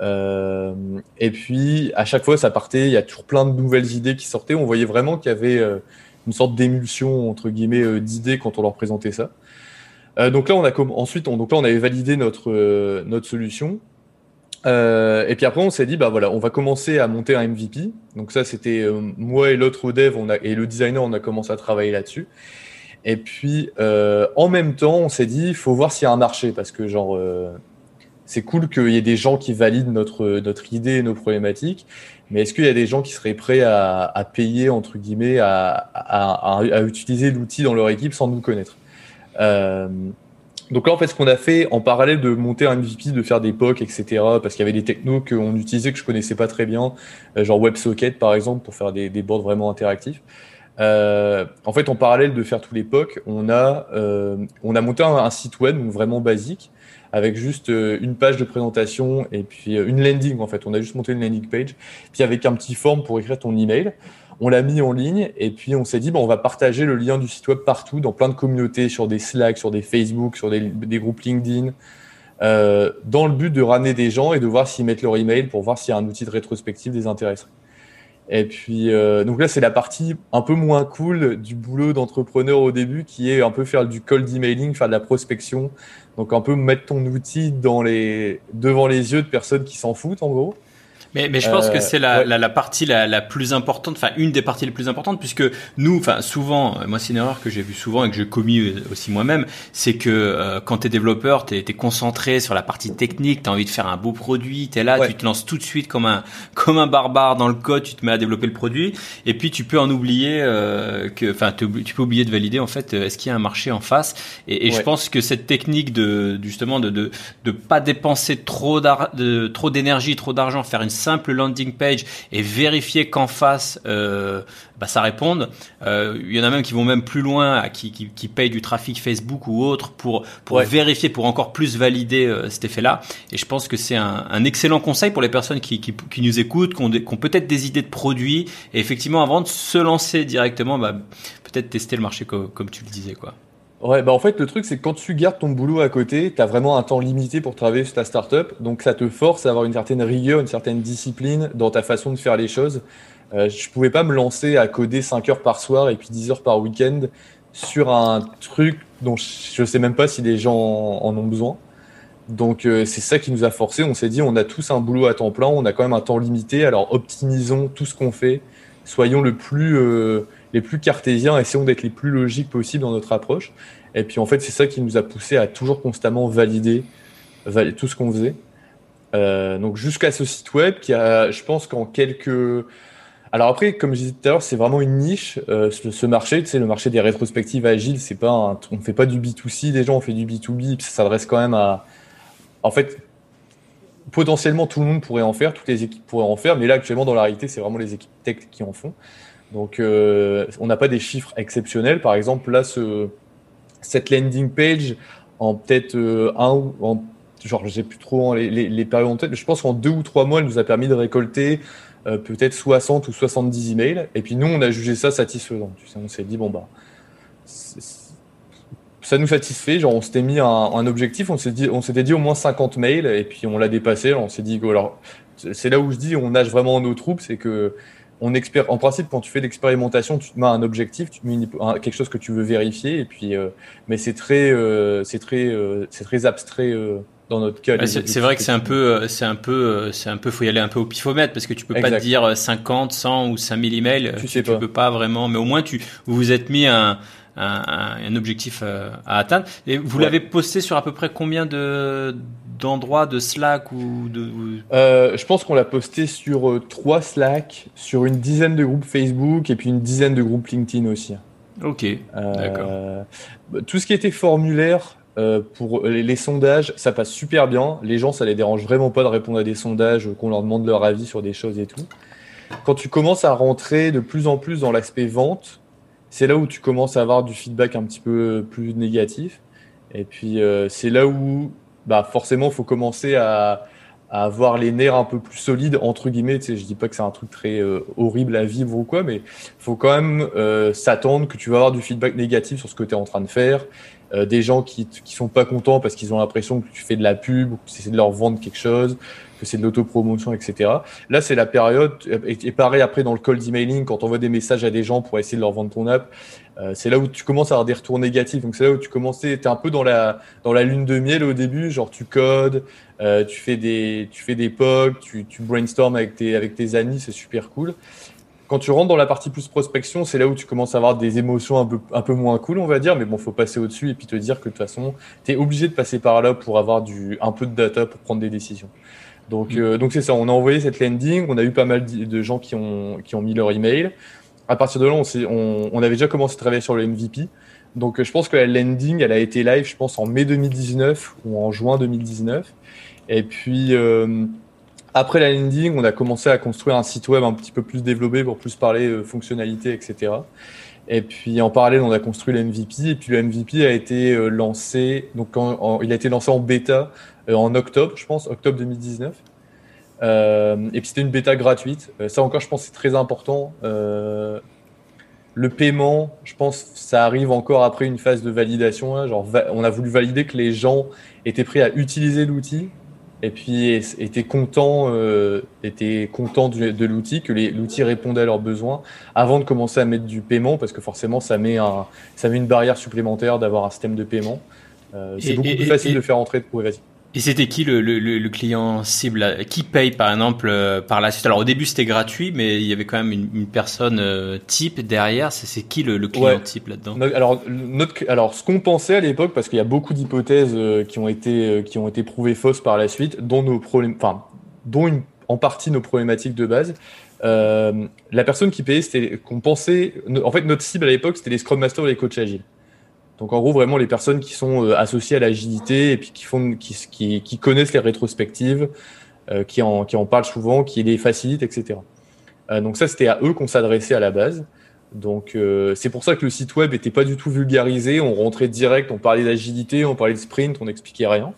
Euh, et puis à chaque fois, ça partait. Il y a toujours plein de nouvelles idées qui sortaient. On voyait vraiment qu'il y avait euh, une sorte d'émulsion entre guillemets euh, d'idées quand on leur présentait ça. Euh, donc là, on a ensuite, on, donc là, on avait validé notre euh, notre solution. Et puis après, on s'est dit, bah voilà, on va commencer à monter un MVP. Donc ça, c'était moi et l'autre dev, et le designer, on a commencé à travailler là-dessus. Et puis, en même temps, on s'est dit, il faut voir s'il y a un marché, parce que genre, c'est cool qu'il y ait des gens qui valident notre notre idée et nos problématiques. Mais est-ce qu'il y a des gens qui seraient prêts à, payer entre guillemets, à, à, utiliser l'outil dans leur équipe sans nous connaître? Euh, donc là, en fait, ce qu'on a fait en parallèle de monter un MVP, de faire des POC, etc., parce qu'il y avait des technos qu'on utilisait que je connaissais pas très bien, euh, genre WebSocket par exemple, pour faire des, des boards vraiment interactifs. Euh, en fait, en parallèle de faire tous les POC, on a, on a monté un, site web vraiment basique avec juste euh, une page de présentation et puis une landing en fait. On a juste monté une landing page, puis avec un petit form pour écrire ton email on l'a mis en ligne et puis on s'est dit, bon, on va partager le lien du site web partout, dans plein de communautés, sur des Slack, sur des Facebook, sur des, groupes LinkedIn, euh, dans le but de ramener des gens et de voir s'ils mettent leur email pour voir s'il y a un outil de rétrospective des intéresserait. Et puis, euh, donc là, c'est la partie un peu moins cool du boulot d'entrepreneur au début, qui est un peu faire du cold emailing, faire de la prospection. Donc, un peu mettre ton outil dans les, devant les yeux de personnes qui s'en foutent, en gros. Mais, mais je pense euh, que c'est la, ouais. la, la, partie la, la, plus importante, enfin une des parties les plus importantes, puisque nous, enfin souvent, moi c'est une erreur que j'ai vue souvent et que j'ai commis aussi moi-même, c'est que euh, quand tu es développeur, tu es, concentré sur la partie technique, tu as envie de faire un beau produit, tu es là, ouais. tu te lances tout de suite comme un, comme un barbare dans le code, tu te mets à développer le produit, et puis tu peux en oublier, euh, que, enfin tu peux oublier de valider en fait, est-ce qu'il y a un marché en face, et, et ouais. je pense que cette technique de justement de de, de pas dépenser trop de trop d'énergie, trop d'argent, faire une simple landing page et vérifier qu'en face euh, bah, ça réponde. Euh, il y en a même qui vont même plus loin, qui, qui, qui payent du trafic Facebook ou autre pour pour ouais. vérifier, pour encore plus valider euh, cet effet-là. Et je pense que c'est un, un, excellent conseil pour les personnes qui, qui, qui nous écoutent, qui ont, qui ont peut-être des idées de produits. Et effectivement, avant de se lancer directement, bah, peut-être tester le marché comme, comme tu le disais, quoi. Ouais, bah en fait, le truc, c'est que quand tu gardes ton boulot à côté, tu as vraiment un temps limité pour travailler sur ta startup. Donc, ça te force à avoir une certaine rigueur, une certaine discipline dans ta façon de faire les choses. Euh, je pouvais pas me lancer à coder 5 heures par soir et puis 10 heures par week-end sur un truc dont je sais même pas si les gens en ont besoin. Donc, euh, c'est ça qui nous a forcé. On s'est dit, on a tous un boulot à temps plein, on a quand même un temps limité, alors optimisons tout ce qu'on fait. Soyons le plus. Euh, les plus cartésiens, essayons d'être les plus logiques possibles dans notre approche. Et puis en fait, c'est ça qui nous a poussé à toujours constamment valider, tout ce qu'on faisait. Euh, donc jusqu'à ce site web qui a, je pense qu'en quelques... Alors après, comme je disais tout à l'heure, c'est vraiment une niche. Euh, ce, marché, tu sais, le marché des rétrospectives agiles, c'est pas, on fait pas du B2C déjà, on fait du B2B. Puis ça s'adresse quand même à, en fait, potentiellement tout le monde pourrait en faire, toutes les équipes pourraient en faire, mais là actuellement dans la réalité, c'est vraiment les équipes tech qui en font. Donc, euh, on n'a pas des chiffres exceptionnels. Par exemple, là, ce, cette landing page, en peut-être euh, un ou en genre, je sais plus trop les, les, périodes en tête, mais je pense qu'en deux ou trois mois, elle nous a permis de récolter euh, peut-être 60 ou 70 emails. Et puis nous, on a jugé ça satisfaisant. Tu sais, on s'est dit, bon, bah, ça nous satisfait. Genre, on s'était mis un, un objectif, on s'était dit, au moins 50 mails, et puis on l'a dépassé. On s'est dit, alors, c'est là où je dis, on nage vraiment nos troupes, c'est que on expère, en principe, quand tu fais l'expérimentation, tu te mets un objectif, tu te mets une, un, quelque chose que tu veux vérifier, et puis, euh, mais c'est très, euh, c'est très, euh, c'est très abstrait euh, dans notre cas. Ouais, c'est vrai que c'est un peu, c'est un peu, c'est un peu, faut y aller un peu au pifomètre parce que tu peux exact. pas te dire 50, 100 ou 5000 emails. Tu, sais tu pas. peux pas vraiment, mais au moins tu, vous vous êtes mis un, un, un objectif à atteindre. Et vous ouais. l'avez posté sur à peu près combien de d'endroits de Slack ou de euh, Je pense qu'on l'a posté sur euh, trois Slack, sur une dizaine de groupes Facebook et puis une dizaine de groupes LinkedIn aussi. Ok, euh, d'accord. Tout ce qui était formulaire euh, pour les, les, sondages, ça passe super bien. Les gens, ça les dérange vraiment pas de répondre à des sondages, qu'on leur demande leur avis sur des choses et tout. Quand tu commences à rentrer de plus en plus dans l'aspect vente, c'est là où tu commences à avoir du feedback un petit peu plus négatif. Et puis, euh, c'est là où bah forcément, faut commencer à, avoir les nerfs un peu plus solides entre guillemets. Tu sais, je dis pas que c'est un truc très euh, horrible à vivre ou quoi, mais faut quand même euh, s'attendre que tu vas avoir du feedback négatif sur ce que tu es en train de faire. Des gens qui qui sont pas contents parce qu'ils ont l'impression que tu fais de la pub ou que tu essaies de leur vendre quelque chose c'est de l'autopromotion, etc. Là, c'est la période, et, pareil après dans le cold emailing, quand on envoie des messages à des gens pour essayer de leur vendre ton app, euh, c'est là où tu commences à avoir des retours négatifs. Donc c'est là où tu commençais, es un peu dans la, dans la lune de miel au début, genre tu codes, euh, tu fais des, tu fais des POC, tu, tu brainstorm avec tes, avec tes amis, c'est super cool. Quand tu rentres dans la partie plus prospection, c'est là où tu commences à avoir des émotions un peu, un peu moins cool, on va dire, mais bon, faut passer au-dessus et puis te dire que de toute façon, tu es obligé de passer par là pour avoir du, un peu de data pour prendre des décisions. Donc, euh, donc c'est ça. On a envoyé cette landing. On a eu pas mal de gens qui ont, qui ont mis leur email. À partir de là, on, on, on avait déjà commencé à travailler sur le MVP. Donc, euh, je pense que la landing, elle a été live, je pense, en mai 2019 ou en juin 2019. Et puis, euh, après la landing, on a commencé à construire un site web un petit peu plus développé pour plus parler euh, fonctionnalité, etc. Et puis en parallèle, on a construit le MVP. Et puis le MVP a été lancé, donc il a été lancé en bêta euh, en octobre, je pense, octobre 2019. Euh, et puis c'était une bêta gratuite. Euh, ça encore, je pense, c'est très important. le paiement, je pense, ça arrive encore après une phase de validation. Hein. genre, on a voulu valider que les gens étaient prêts à utiliser l'outil et puis étaient contents, étaient contents de l'outil, que l'outil répondait à leurs besoins avant de commencer à mettre du paiement, parce que forcément, ça met, un, ça met une barrière supplémentaire d'avoir un système de paiement. c'est beaucoup plus facile de faire entrer de vas et c'était qui le, le, le, client cible Qui paye par exemple euh, par la suite? Alors au début c'était gratuit, mais il y avait quand même une, une personne euh, type derrière. C'est qui le, client type là-dedans? Alors, notre, alors ce qu'on pensait à l'époque, parce qu'il y a beaucoup d'hypothèses euh, qui ont été qui ont été prouvées fausses par la suite, dont nos problèmes, enfin dont une, en partie nos problématiques de base. la personne qui payait, c'était qu'on pensait. En fait, notre cible à l'époque, c'était les Scrum Masters et les coachs agiles. Donc en gros, vraiment les personnes qui sont euh, associées à l'agilité et puis qui, font, qui, connaissent les rétrospectives, euh, qui, en, qui en parlent souvent, qui les facilitent, etc. Euh, donc ça, c'était à eux qu'on s'adressait à la base. Donc c'est pour ça que le site web n'était pas du tout vulgarisé. On rentrait direct, on parlait d'agilité, on parlait de sprint, on n'expliquait rien.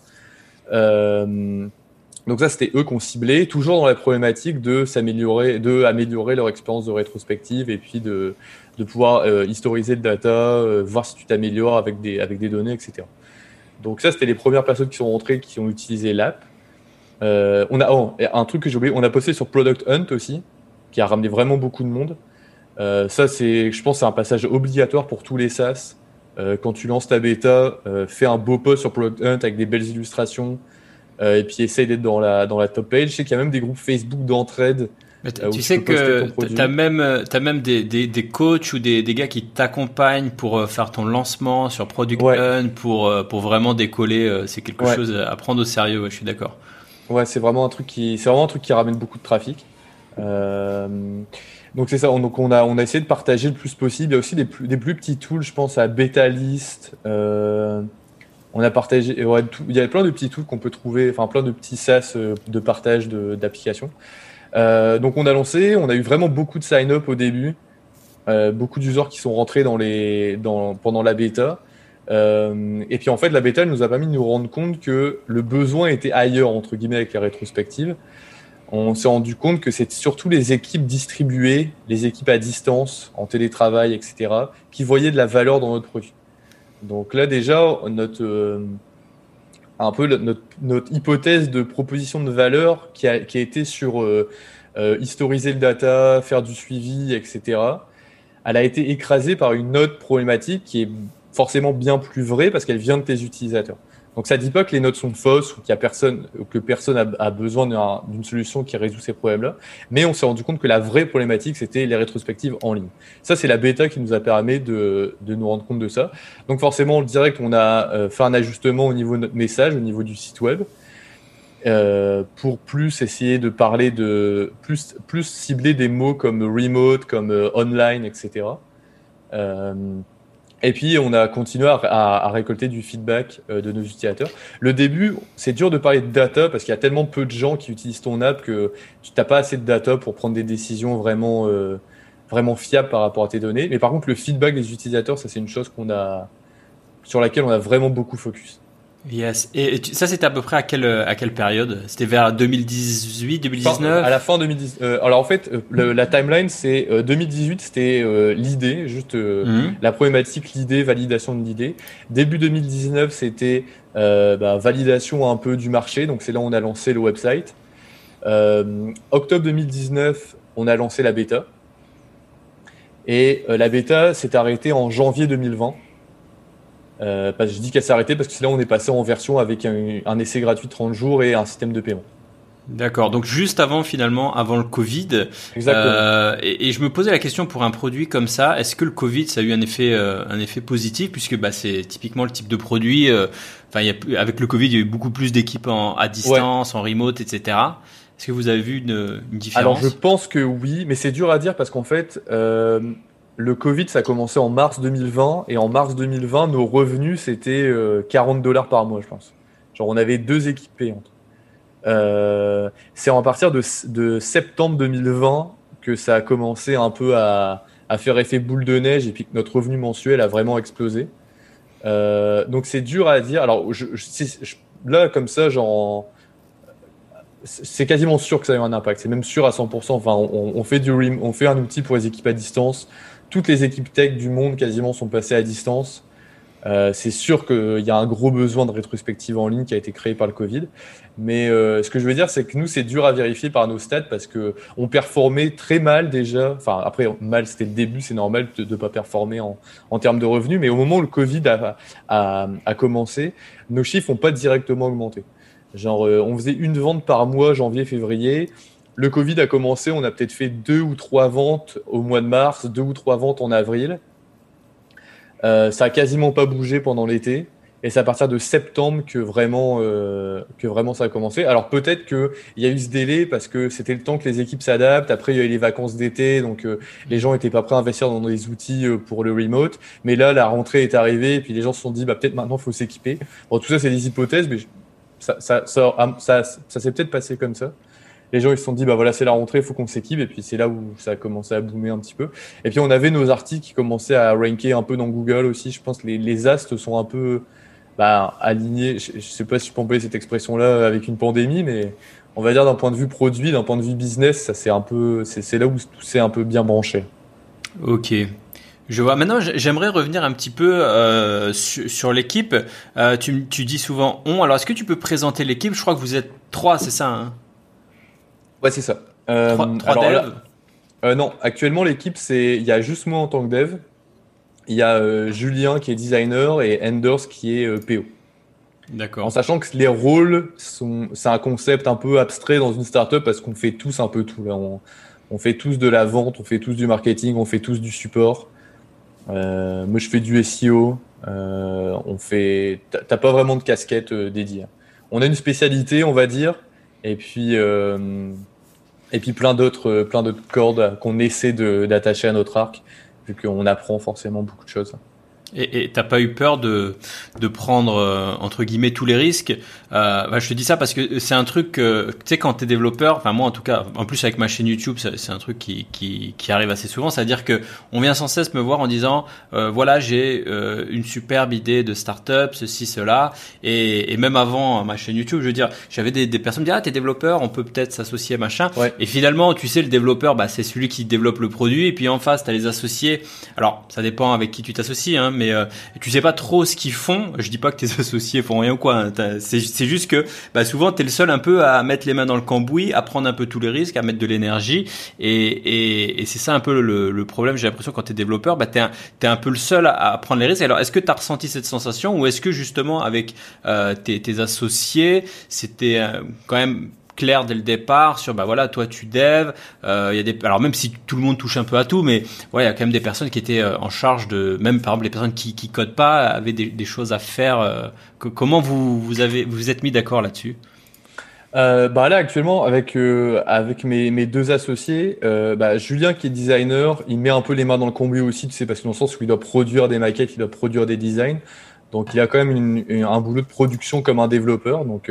donc ça, c'était eux qu'on ciblait, toujours dans la problématique de s'améliorer, de améliorer leur expérience de rétrospective et puis de, de pouvoir euh, historiser le data, euh, voir si tu t'améliores avec des, avec des données, etc. Donc ça, c'était les premières personnes qui sont rentrées, qui ont utilisé l'app. Euh, on a oh, un truc que j'ai oublié, on a posté sur Product Hunt aussi, qui a ramené vraiment beaucoup de monde. ça, c'est, je pense, c'est un passage obligatoire pour tous les SaaS. quand tu lances ta bêta, fais un beau post sur Product Hunt avec des belles illustrations, et puis essaye d'être dans la, dans la top page. Je sais qu'il y a même des groupes Facebook d'entraide euh, tu sais que tu as même, as même des, des, des coachs ou des, des gars qui t'accompagnent pour euh, faire ton lancement sur Product Hunt, pour, euh, pour vraiment décoller. C'est quelque chose à prendre au sérieux, je suis d'accord. Ouais, c'est vraiment un truc qui, vraiment un truc qui ramène beaucoup de trafic. Euh, donc c'est ça. donc on a, on a essayé de partager le plus possible. Il y a aussi des plus, des plus petits tools, je pense à Betalist. Euh, on a partagé. Ouais, il y a plein de petits tools qu'on peut trouver, enfin plein de petits SaaS de partage d'applications. Euh, donc on a lancé, on a eu vraiment beaucoup de sign-up au début, euh, beaucoup d'users qui sont rentrés pendant la bêta. Euh, et puis en fait, la bêta nous a permis de nous rendre compte que le besoin était ailleurs, entre guillemets, avec la rétrospective. On s'est rendu compte que c'est surtout les équipes distribuées, les équipes à distance, en télétravail, etc., qui voyaient de la valeur dans notre produit. Donc là déjà, notre, un peu notre, hypothèse de proposition de valeur qui a, qui été sur euh, euh, historiser le data, faire du suivi, etc. Elle a été écrasée par une autre problématique qui est forcément bien plus vraie parce qu'elle vient de tes utilisateurs. Donc ça dit pas que les notes sont fausses ou qu'il y a personne, que personne a, besoin d'une solution qui résout ces problèmes-là, mais on s'est rendu compte que la vraie problématique c'était les rétrospectives en ligne. Ça c'est la bêta qui nous a permis de, de, nous rendre compte de ça. Donc forcément, direct, on a euh, fait un ajustement au niveau de notre message, au niveau du site web, euh, pour plus essayer de parler de plus plus cibler des mots comme remote, comme euh, online, etc. et puis, on a continué à, récolter du feedback euh, de nos utilisateurs. Le début, c'est dur de parler de data parce qu'il y a tellement peu de gens qui utilisent ton app que tu n'as pas assez de data pour prendre des décisions vraiment, euh, vraiment fiables par rapport à tes données. Mais par contre, le feedback des utilisateurs, ça, c'est une chose qu'on a, sur laquelle on a vraiment beaucoup focus. Yes. Et, ça, c'était à peu près à quelle, à quelle période? C'était vers 2018, 2019 À la fin 2010. Euh, alors en fait, euh, la timeline, c'est 2018, c'était l'idée, juste mhm. la problématique, l'idée, validation de l'idée. Début 2019, c'était bah, validation un peu du marché. Donc c'est là où on a lancé le website. octobre 2019, on a lancé la bêta. Et la bêta s'est arrêtée en janvier 2020. Euh, je dis qu'elle s'est arrêtée parce que c'est là où on est passé en version avec un, essai gratuit de 30 jours et un système de paiement. D'accord, donc juste avant finalement, avant le Covid. Exactement. Euh, et, je me posais la question pour un produit comme ça, est-ce que le Covid ça a eu un effet, euh, un effet positif? Puisque bah, c'est typiquement le type de produit. Enfin, avec le Covid, il y a eu beaucoup plus d'équipes à distance, en remote, etc. Est-ce que vous avez vu une, une différence Alors je pense que oui, mais c'est dur à dire parce qu'en fait, le Covid, ça a commencé en mars 2020, et en mars 2020, nos revenus, c'était 40 euh, dollars par mois, je pense. Genre, on avait deux équipes payantes. Euh, c'est à partir de, septembre 2020 que ça a commencé un peu à, faire effet boule de neige, et puis que notre revenu mensuel a vraiment explosé. Euh, donc, c'est dur à dire. Alors, là, comme ça, genre, c'est quasiment sûr que ça a eu un impact. C'est même sûr à 100%. Enfin, on, fait du, on fait un outil pour les équipes à distance toutes les équipes tech du monde quasiment sont passées à distance. Euh, c'est sûr qu'il y a un gros besoin de rétrospective en ligne qui a été créé par le Covid. Mais euh, ce que je veux dire, c'est que nous, c'est dur à vérifier par nos stats parce que on performait très mal déjà. Enfin, après, mal, c'était le début, c'est normal de ne pas performer en, termes de revenus. Mais au moment où le Covid a, commencé, nos chiffres n'ont pas directement augmenté. Genre, euh, on faisait une vente par mois, janvier, février le Covid a commencé, on a peut-être fait deux ou trois ventes au mois de mars, deux ou trois ventes en avril. Euh, ça a quasiment pas bougé pendant l'été. Et c'est à partir de septembre que vraiment, euh, que vraiment ça a commencé. Alors peut-être qu'il y a eu ce délai parce que c'était le temps que les équipes s'adaptent. Après, il y a eu les vacances d'été, donc euh, les gens étaient pas prêts à investir dans des outils pour le remote. Mais là, la rentrée est arrivée et puis les gens se sont dit, bah, peut-être maintenant, il faut s'équiper. Bon, tout ça, c'est des hypothèses, mais ça, ça, ça s'est peut-être passé comme ça les gens ils se sont dit bah voilà c'est la rentrée, faut qu'on s'équipe et puis c'est là où ça a commencé à boomer un petit peu. Et puis on avait nos articles qui commençaient à ranker un peu dans Google aussi. Je pense que les, les astres sont un peu bah, alignés. Je, sais pas si je peux employer cette expression là avec une pandémie, mais on va dire d'un point de vue produit, d'un point de vue business, ça c'est un peu c'est là où tout s'est un peu bien branché. Ok. Je vois. Maintenant, j'aimerais revenir un petit peu euh, sur, l'équipe. Euh, tu, tu, dis souvent on. Alors, est-ce que tu peux présenter l'équipe? Je crois que vous êtes trois, c'est ça hein? Ouais, c'est ça. Euh, euh, non, actuellement, l'équipe, c'est il y a juste moi en tant que dev. Il y a euh, Julien qui est designer et Enders qui est PO. D'accord. En sachant que les rôles sont, c'est un concept un peu abstrait dans une startup parce qu'on fait tous un peu tout. Là. On, fait tous de la vente, on fait tous du marketing, on fait tous du support. moi, je fais du SEO. on fait, t'as pas vraiment de casquette dédiée. On a une spécialité, on va dire, et puis et puis plein d'autres, euh, plein d'autres cordes qu'on essaie d'attacher à notre arc, vu qu'on apprend forcément beaucoup de choses. Et t'as pas eu peur de, de prendre euh, entre guillemets tous les risques? Euh, bah, Je te dis ça parce que c'est un truc, tu sais, quand t'es développeur, enfin moi en tout cas, en plus avec ma chaîne YouTube, c'est un truc qui, qui, qui, arrive assez souvent, c'est-à-dire que on vient sans cesse me voir en disant, euh, voilà, j'ai euh, une superbe idée de start-up, ceci, cela, et, et, même avant ma chaîne YouTube, je veux dire, j'avais des, des personnes qui disaient, ah t'es développeur, on peut peut-être s'associer machin, et finalement, tu sais, le développeur, bah, c'est celui qui développe le produit, et puis en face, t'as les associés. Alors, ça dépend avec qui tu t'associes, hein, mais mais euh, tu sais pas trop ce qu'ils font. Je dis pas que tes associés font rien ou quoi. Hein. C'est juste que bah, souvent t'es le seul un peu à mettre les mains dans le cambouis, à prendre un peu tous les risques, à mettre de l'énergie. Et, et, et c'est ça un peu le, le problème. J'ai l'impression quand t'es développeur, bah t'es un, un peu le seul à, prendre les risques. Alors est-ce que t'as ressenti cette sensation ou est-ce que justement avec euh, tes, tes associés, c'était euh, quand même clair dès le départ sur bah voilà toi tu dev euh, il y a des alors même si tout le monde touche un peu à tout mais ouais il y a quand même des personnes qui étaient euh, en charge de même par exemple les personnes qui qui codent pas avaient des, des choses à faire euh, comment vous vous avez vous êtes mis d'accord là-dessus? Euh, bah là actuellement avec euh, avec mes, mes deux associés, bah, Julien qui est designer, il met un peu les mains dans le combi aussi, tu sais parce que dans le sens où il doit produire des maquettes, il doit produire des designs, donc il a quand même une, un boulot de production comme un développeur, donc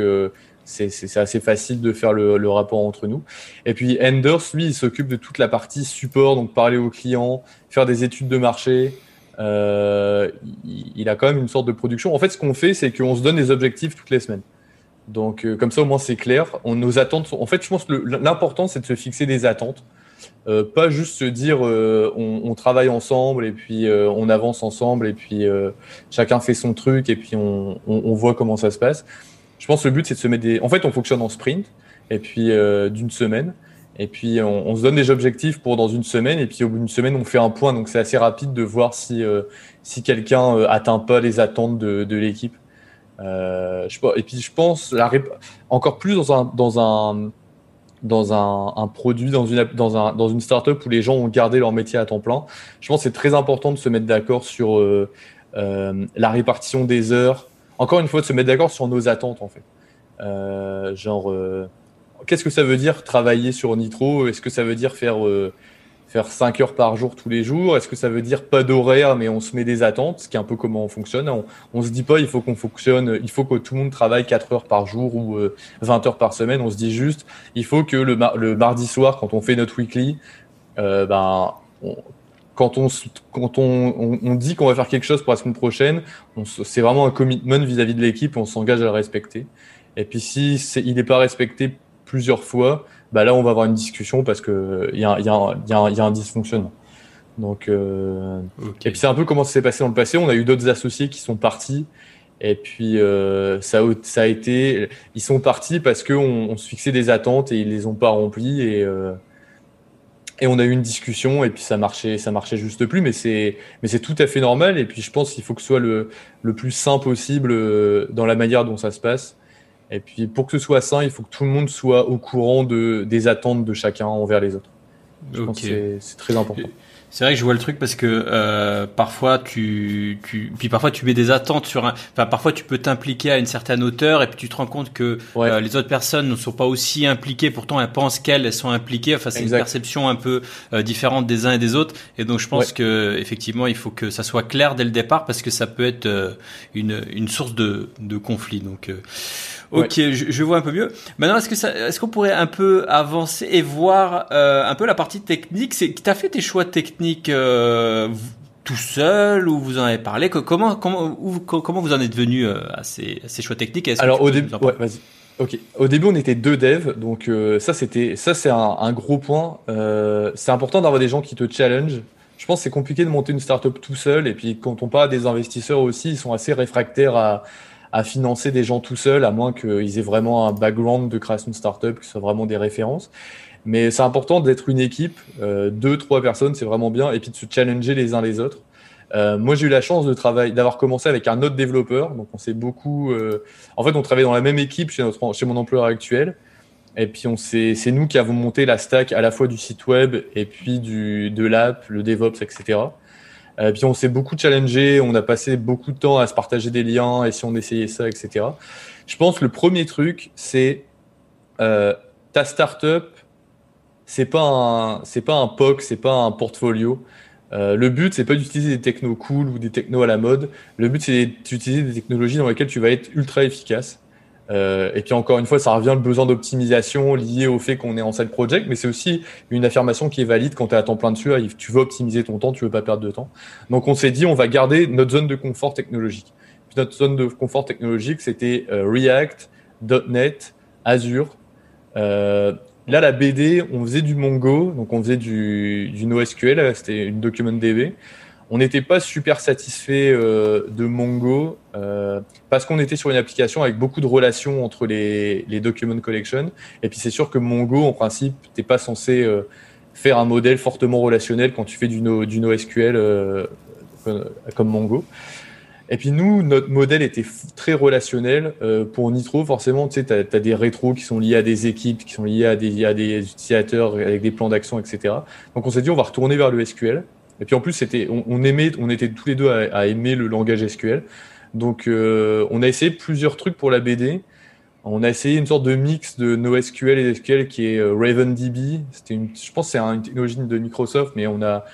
c'est assez facile de faire le, rapport entre nous. Et puis Enders, lui, il s'occupe de toute la partie support, donc parler aux clients, faire des études de marché, euh, il, a quand même une sorte de production. En fait, ce qu'on fait, c'est qu'on se donne des objectifs toutes les semaines. Donc, comme ça, au moins, c'est clair. On, nos attentes sont... En fait, je pense que l'important, c'est de se fixer des attentes. pas juste se dire on, travaille ensemble et puis on avance ensemble et puis chacun fait son truc et puis on, voit comment ça se passe. Je pense que le but c'est de se mettre des. En fait, on fonctionne en sprint et puis d'une semaine. Et puis on, se donne des objectifs pour dans une semaine, et puis au bout d'une semaine on fait un point. Donc c'est assez rapide de voir si euh, si quelqu'un euh, atteint pas les attentes de, l'équipe. Euh, et puis je pense encore plus dans un dans un dans un, produit, dans une dans un dans une startup où les gens ont gardé leur métier à temps plein. Je pense que c'est très important de se mettre d'accord sur euh, euh, la répartition des heures. Encore une fois, de se mettre d'accord sur nos attentes en fait. genre qu'est-ce que ça veut dire travailler sur Nitro? Est-ce que ça veut dire faire, euh, faire 5 heures par jour tous les jours? Est-ce que ça veut dire pas d'horaire, mais on se met des attentes, ce qui est un peu comment on fonctionne On, on se dit pas, il faut qu'on fonctionne, il faut que tout le monde travaille 4 heures par jour ou 20 euh, heures par semaine. On se dit juste, il faut que le, mardi soir, quand on fait notre weekly, euh, ben, quand on, quand on, on, dit qu'on va faire quelque chose pour la semaine prochaine, c'est vraiment un commitment vis-à-vis de l'équipe, on s'engage à le respecter. Et puis si il n'est pas respecté plusieurs fois, bah là on va avoir une discussion parce que il y a, y, y, a y a, un dysfonctionnement. Donc euh... et puis c'est un peu comment ça s'est passé dans le passé. On a eu d'autres associés qui sont partis. Et puis euh, ça, ça a été, ils sont partis parce qu'on on se fixait des attentes et ils les ont pas remplies et euh, et on a eu une discussion et puis ça marchait, ça marchait juste plus. Mais c'est mais c'est tout à fait normal. Et puis je pense qu'il faut que ce soit le le plus sain possible euh, dans la manière dont ça se passe. Et puis pour que ce soit sain, il faut que tout le monde soit au courant de, des attentes de chacun envers les autres. c'est très important. C'est vrai que je vois le truc parce que euh, parfois tu, tu, puis parfois tu mets des attentes sur un, enfin parfois tu peux t'impliquer à une certaine hauteur et puis tu te rends compte que euh, les autres personnes ne sont pas aussi impliquées. Pourtant elles pensent qu'elles sont impliquées. Enfin c'est une perception un peu euh, différente des uns et des autres. Et donc je pense que effectivement il faut que ça soit clair dès le départ parce que ça peut être euh, une, une source de, de conflit. Donc Ok, je, vois un peu mieux. Maintenant, est-ce que ça, est-ce qu'on pourrait un peu avancer et voir euh, un peu la partie technique? C'est, t'as fait tes choix techniques euh, tout seul ou vous en avez parlé? Comment, comment, comment vous en êtes venu euh, à, ces, à ces choix techniques? Alors au début, ouais, vas-y. Ok. Au début, on était deux devs, donc ça c'était, ça c'est un, un, gros point. c'est important d'avoir des gens qui te challenge. Je pense que c'est compliqué de monter une startup tout seul, et puis quand on parle des investisseurs aussi, ils sont assez réfractaires à à financer des gens tout seuls, à moins qu'ils aient vraiment un background de création de startup, que ce soit vraiment des références. Mais c'est important d'être une équipe, euh, deux, trois personnes, c'est vraiment bien, et puis de se challenger les uns les autres. Euh, moi, j'ai eu la chance de travailler, d'avoir commencé avec un autre développeur, donc on s'est beaucoup. Euh... En fait, on travaillait dans la même équipe chez notre, chez mon employeur actuel, et puis on c'est nous qui avons monté la stack à la fois du site web et puis du de l'app, le DevOps, etc. Euh, puis on s'est beaucoup challengé, on a passé beaucoup de temps à se partager des liens et si on essayait ça, etc. Je pense que le premier truc, c'est euh, ta startup, c'est pas un, c'est pas un POC, c'est pas un portfolio. Euh, le but, c'est pas d'utiliser des technos cool ou des technos à la mode. Le but, c'est d'utiliser des technologies dans lesquelles tu vas être ultra efficace. Euh, et puis encore une fois, ça revient le besoin d'optimisation lié au fait qu'on est en side project, mais c'est aussi une affirmation qui est valide quand tu es à temps plein dessus. Tu veux optimiser ton temps, tu veux pas perdre de temps. Donc on s'est dit, on va garder notre zone de confort technologique. Notre zone de confort technologique, c'était euh, React, .NET, Azure. Euh, là, la BD, on faisait du Mongo, donc on faisait du, du NoSQL, c'était une document DB on n'était pas super satisfait euh, de Mongo euh, parce qu'on était sur une application avec beaucoup de relations entre les, les document collection. Et puis c'est sûr que Mongo, en principe, t'es pas censé euh, faire un modèle fortement relationnel quand tu fais du, no, du NoSQL comme Mongo. Et puis nous, notre modèle était très relationnel. pour Nitro, forcément, tu sais, as, des rétros qui sont liés à des équipes, qui sont liés à des utilisateurs avec des plans d'action, etc. Donc on s'est dit, on va retourner vers le SQL. Et puis en plus, on, aimait, on était tous les deux à, aimer le langage SQL. Donc euh, on a essayé plusieurs trucs pour la BD. On a essayé une sorte de mix de NoSQL et SQL qui est euh, RavenDB. C'était je pense c'est une technologie de Microsoft, mais on a,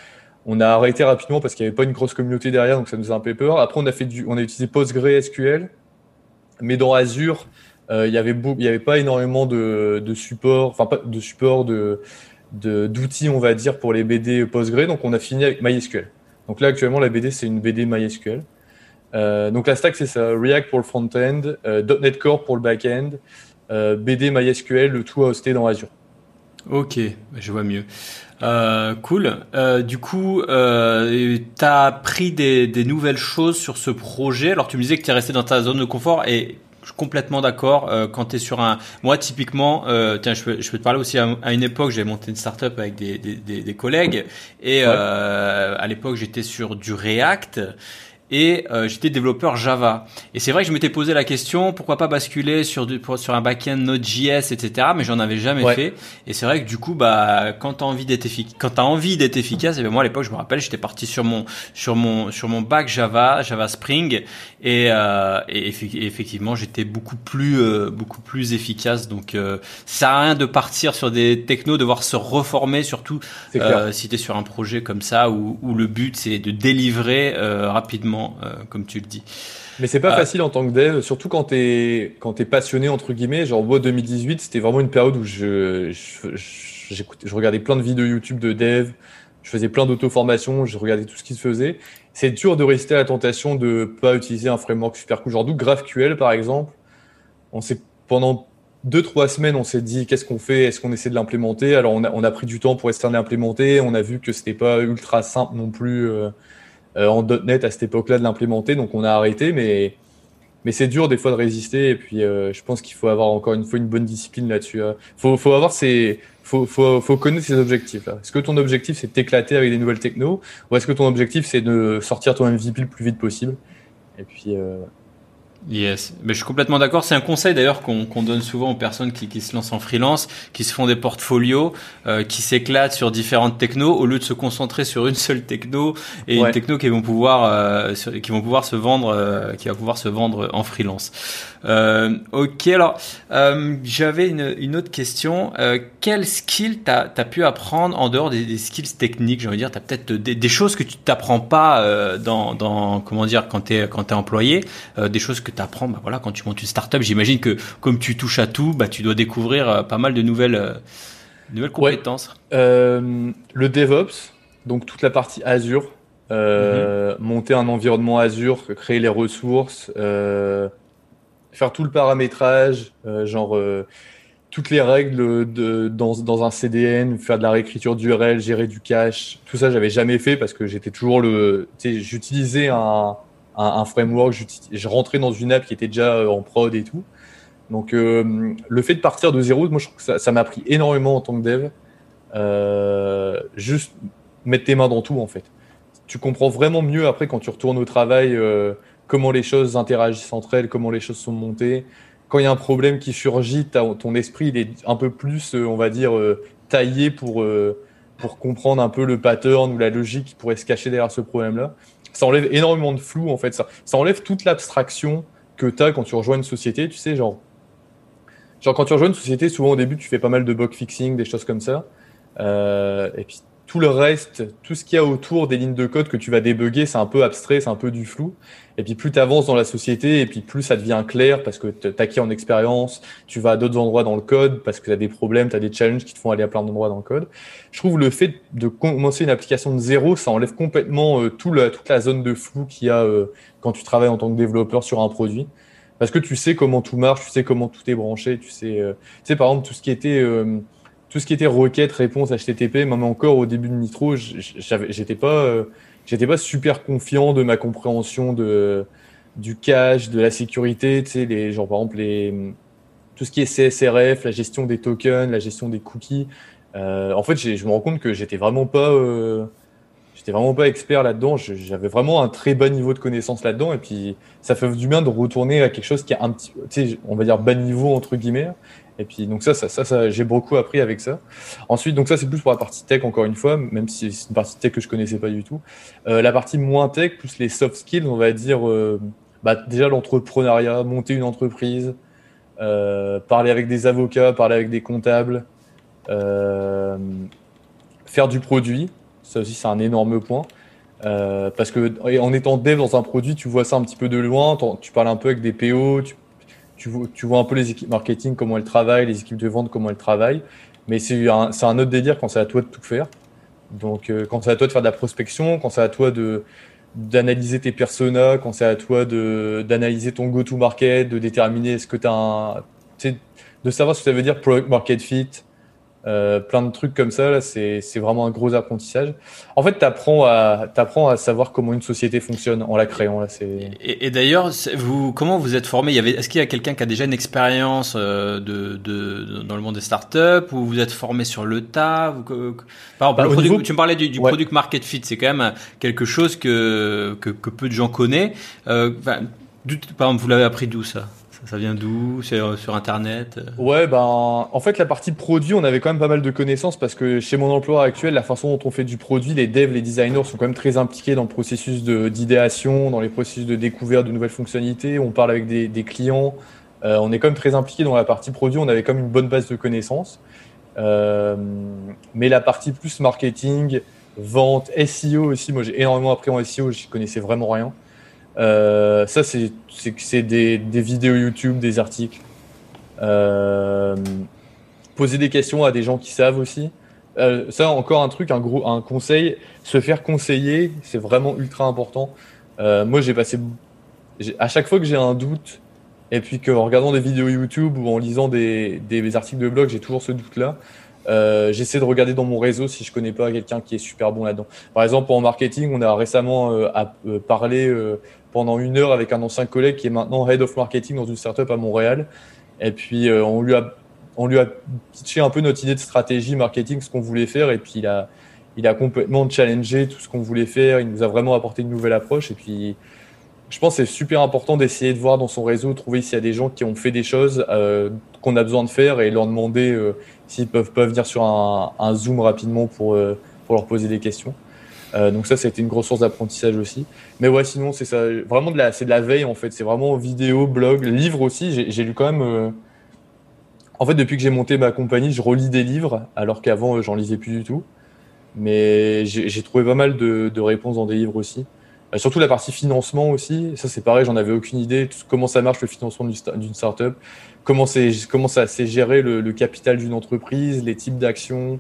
on a arrêté rapidement parce qu'il n'y avait pas une grosse communauté derrière, donc ça nous a un peu peur. Après, on a fait du, on a utilisé PostgreSQL, mais dans Azure, euh, il y avait il y avait pas énormément de, de support, enfin pas de support de d'outils, on va dire, pour les BD Postgre. Donc, on a fini avec MySQL. Donc là, actuellement, la BD, c'est une BD MySQL. Euh, donc la stack, c'est ça. React pour le front-end, euh, .NET Core pour le back-end, euh, BD MySQL, le tout hosté dans Azure. Ok, je vois mieux. cool. du coup, tu as pris des, des, nouvelles choses sur ce projet. Alors tu me disais que tu es resté dans ta zone de confort et suis complètement d'accord. quand tu es sur un... Moi, typiquement, tiens, je peux, je peux te parler aussi à, une époque, j'avais monté une startup avec des, des, des collègues et à l'époque, j'étais sur du React et euh, j'étais développeur Java. Et c'est vrai que je m'étais posé la question, pourquoi pas basculer sur, du, sur un backend Node.js, etc. Mais j'en avais jamais fait. Et c'est vrai que du coup, bah, quand t'as envie d'être efficace, quand t'as envie d'être efficace, et ben moi à l'époque, je me rappelle, j'étais parti sur mon sur mon sur mon bac Java, Java Spring, et, euh, et effectivement, j'étais beaucoup plus euh, beaucoup plus efficace. Donc, euh, ça sert à rien de partir sur des technos, devoir se reformer, surtout euh, si t'es sur un projet comme ça où, où le but c'est de délivrer rapidement euh, comme tu le dis. Mais c'est pas euh, facile en tant que dev, surtout quand t'es quand es passionné entre guillemets. Genre moi 2018, c'était vraiment une période où je, je, je, regardais plein de vidéos YouTube de dev, je faisais plein d'auto-formation, je regardais tout ce qui se faisait. C'est dur de résister à la tentation de pas utiliser un framework super cool. Genre d'où GraphQL par exemple. On s'est pendant deux trois semaines, on s'est dit qu'est-ce qu'on fait, est-ce qu'on essaie de l'implémenter? Alors on a, on a pris du temps pour essayer de l'implémenter. On a vu que c'était pas ultra simple non plus. Euh, en .NET à cette époque-là de l'implémenter, donc on a arrêté, mais mais c'est dur des fois de résister et puis euh, je pense qu'il faut avoir encore une fois une bonne discipline là-dessus. Hein. Faut faut avoir ses faut faut faut connaître ses objectifs. Est-ce que ton objectif c'est de t'éclater avec des nouvelles techno ou est-ce que ton objectif c'est de sortir ton MVP le plus vite possible? Et puis euh, Yes, mais je suis complètement d'accord. C'est un conseil d'ailleurs qu'on donne souvent aux personnes qui, qui, se lancent en freelance, qui se font des portfolios, euh, qui s'éclatent sur différentes technos, au lieu de se concentrer sur une seule techno et une techno qui vont pouvoir, euh, qui vont pouvoir se vendre, euh, qui va pouvoir se vendre en freelance. Euh, ok, alors euh, j'avais une, une, autre question. Euh, quel skill t'as as pu apprendre en dehors des, des skills techniques J'ai envie de dire, t'as peut-être des, des, choses que tu t'apprends pas euh, dans, dans, comment dire, quand t'es quand t'es employé, euh, des choses que t'apprends, bah voilà, quand tu montes une startup. J'imagine que comme tu touches à tout, bah tu dois découvrir euh, pas mal de nouvelles, nouvelles compétences. le DevOps, donc toute la partie Azure. Euh, mhm. monter un environnement Azure, créer les ressources, euh, faire tout le paramétrage, euh, genre euh, toutes les règles de, dans, dans, un CDN, faire de la réécriture d'URL, gérer du cache, tout ça j'avais jamais fait parce que j'étais toujours le, tu sais, j'utilisais un, un, framework, je rentrais dans une app qui était déjà euh, en prod et tout. Donc euh, le fait de partir de zéro, moi je trouve que ça m'a pris énormément en tant que dev. Euh, juste mettre tes mains dans tout en fait. Tu comprends vraiment mieux après quand tu retournes au travail. Comment les choses interagissent entre elles, comment les choses sont montées. Quand il y a un problème qui surgit, ton esprit il est un peu plus, on va dire, taillé pour, pour comprendre un peu le pattern ou la logique qui pourrait se cacher derrière ce problème-là. Ça enlève énormément de flou, en fait. Ça, enlève toute l'abstraction que tu as quand tu rejoins une société. Tu sais, genre, genre, quand tu rejoins une société, souvent au début, tu fais pas mal de bug fixing, des choses comme ça. Euh, et puis, tout le reste, tout ce qu'il y a autour des lignes de code que tu vas débugger, c'est un peu abstrait, c'est un peu du flou. Et puis plus tu avances dans la société, et puis plus ça devient clair parce que tu acquis en expérience, tu vas à d'autres endroits dans le code parce que tu as des problèmes, tu as des challenges qui te font aller à plein d'endroits dans le code. Je trouve le fait de commencer une application de zéro, ça enlève complètement euh, tout toute la zone de flou qu'il y a euh, quand tu travailles en tant que développeur sur un produit. Parce que tu sais comment tout marche, tu sais comment tout est branché, tu sais, euh, tu sais par exemple tout ce qui était tout ce qui était requête, réponse, HTTP, même encore au début de Nitro, j'étais pas, euh, pas super confiant de ma compréhension de du cache, de la sécurité, les genre par exemple les tout ce qui est CSRF, la gestion des tokens, la gestion des cookies. Euh, en fait, je me rends compte que j'étais vraiment pas, euh, j'étais vraiment pas expert là-dedans. J'avais vraiment un très bas niveau de connaissance là-dedans, et puis ça fait du bien de retourner à quelque chose qui est un petit, tu sais, on va dire bas niveau entre guillemets, et puis donc ça, ça, ça, j'ai beaucoup appris avec ça. Ensuite, donc ça c'est plus pour la partie tech encore une fois, même si c'est une partie tech que je connaissais pas du tout. Euh, la partie moins tech, plus les soft skills, on va dire, euh, bah, déjà l'entrepreneuriat, monter une entreprise, euh, parler avec des avocats, parler avec des comptables, faire du produit. Ça aussi c'est un énorme point. Parce que en étant dev dans un produit, tu vois ça un petit peu de loin, tu parles un peu avec des PO, tu tu vois, un peu les équipes marketing, comment elles travaillent, les équipes de vente, comment elles travaillent. Mais c'est un, autre délire quand c'est à toi de tout faire. Donc, quand c'est à toi de faire de la prospection, quand c'est à toi de d'analyser tes personas, quand c'est à toi d'analyser ton go-to-market, de déterminer est-ce que tu as de savoir ce que ça veut dire product market fit, euh, plein de trucs comme ça, c'est vraiment un gros apprentissage. En fait, tu apprends à, à savoir comment une société fonctionne en la créant. Là, et, et d'ailleurs, vous, comment vous êtes formé? Est-ce qu'il y a quelqu'un qui a déjà une expérience euh, de, de, dans le monde des startups? Ou vous êtes formé sur le tas? Par exemple, bah, Tu me parlais du, du product market fit, c'est quand même quelque chose que, que, que peu de gens connaissent. Euh, par exemple, vous l'avez appris d'où ça? Ça vient d'où? Euh, sur Internet euh? Ouais, ben, en fait, la partie produit, on avait quand même pas mal de connaissances parce que chez mon emploi actuel, la façon dont on fait du produit, les devs, les designers sont quand même très impliqués dans le processus d'idéation, dans les processus de découverte de nouvelles fonctionnalités. On parle avec des, clients. Euh, on est quand même très impliqué dans la partie produit. On avait quand même une bonne base de connaissances. Mais la partie plus marketing, vente, SEO aussi, moi j'ai énormément appris en SEO, je connaissais vraiment rien. Euh, ça, c'est des, des, vidéos YouTube, des articles. Euh, poser des questions à des gens qui savent aussi. Euh, ça, encore un truc, un gros, un conseil, se faire conseiller, c'est vraiment ultra important. moi, j'ai passé, à chaque fois que j'ai un doute, et puis qu'en regardant des vidéos YouTube ou en lisant des, des articles de blog, j'ai toujours ce doute-là. Euh, j'essaie de regarder dans mon réseau si je connais pas quelqu'un qui est super bon là-dedans. Par exemple, en marketing, on a récemment euh, parlé pendant une heure avec un ancien collègue qui est maintenant head of marketing dans une startup à Montréal. Et puis, euh, on, lui a, on lui a pitché un peu notre idée de stratégie marketing, ce qu'on voulait faire. Et puis, il a, il a complètement challengé tout ce qu'on voulait faire. Il nous a vraiment apporté une nouvelle approche. Et puis, je pense que c'est super important d'essayer de voir dans son réseau, trouver s'il y a des gens qui ont fait des choses euh, qu'on a besoin de faire et leur demander euh, s'ils peuvent pas venir sur un, Zoom rapidement pour, pour leur poser des questions. Euh, donc ça, c'était une grosse source d'apprentissage aussi. Mais ouais, sinon, c'est ça, vraiment de la, c'est de la veille en fait. C'est vraiment vidéo, blog, livre aussi. J'ai lu quand même. Euh, en fait, depuis que j'ai monté ma compagnie, je relis des livres, alors qu'avant, euh, j'en lisais plus du tout. Mais j'ai trouvé pas mal de, de, réponses dans des livres aussi. Surtout la partie financement aussi. Ça, c'est pareil, j'en avais aucune idée. comment ça marche le financement d'une startup, comment, comment ça s'est géré le, le capital d'une entreprise, les types d'actions?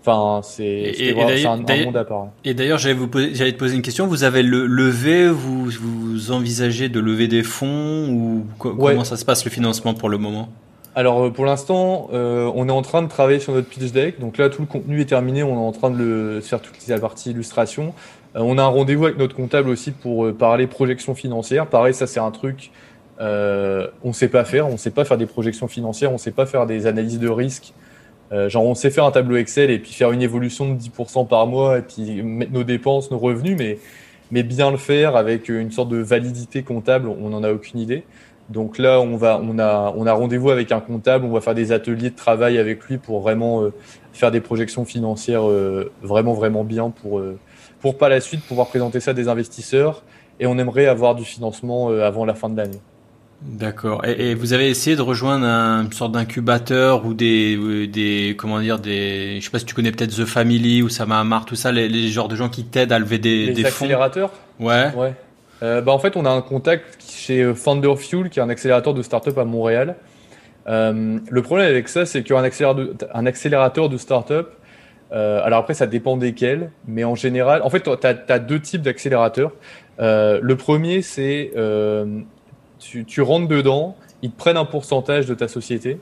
Enfin, c'est un, un, monde à part. Et d'ailleurs, j'allais te poser une question. Vous avez le, levé, vous, vous envisagez de lever des fonds ou comment ça se passe le financement pour le moment? Alors euh, pour l'instant, euh, on est en train de travailler sur notre pitch deck. Donc là, tout le contenu est terminé. On est en train de le faire toute la partie illustration. Euh, on a un rendez-vous avec notre comptable aussi pour parler projection financière. Pareil, ça c'est un truc. Euh, on sait pas faire. On sait pas faire des projections financières. On sait pas faire des analyses de risque. Euh, genre, on sait faire un tableau Excel et puis faire une évolution de 10% par mois et puis mettre nos dépenses, nos revenus, mais, bien le faire avec une sorte de validité comptable, on n'en a aucune idée. Donc là, on, va, on a, on rendez-vous avec un comptable, on va faire des ateliers de travail avec lui pour vraiment euh, faire des projections financières euh, vraiment, vraiment bien pour, pour par la suite pouvoir présenter ça à des investisseurs. Et on aimerait avoir du financement avant la fin de l'année. D'accord. Et, vous avez essayé de rejoindre un, une sorte d'incubateur ou des, des, comment dire, des, je sais pas si tu connais peut-être The Family ou Samamar, tout ça, les, les genres de gens qui t'aident à lever des, les des accélérateurs Ouais. Ouais. Euh, bah en fait, on a un contact chez euh, Founder Fuel, qui est un accélérateur de start-up à Montréal. Euh, le problème avec ça, c'est qu'un accélérateur, un accélérateur de start-up, euh, alors après, ça dépend desquels, mais en général, en fait, tu as, deux types d'accélérateurs. Euh, le premier, c'est euh, tu, rentres dedans, ils te prennent un pourcentage de ta société.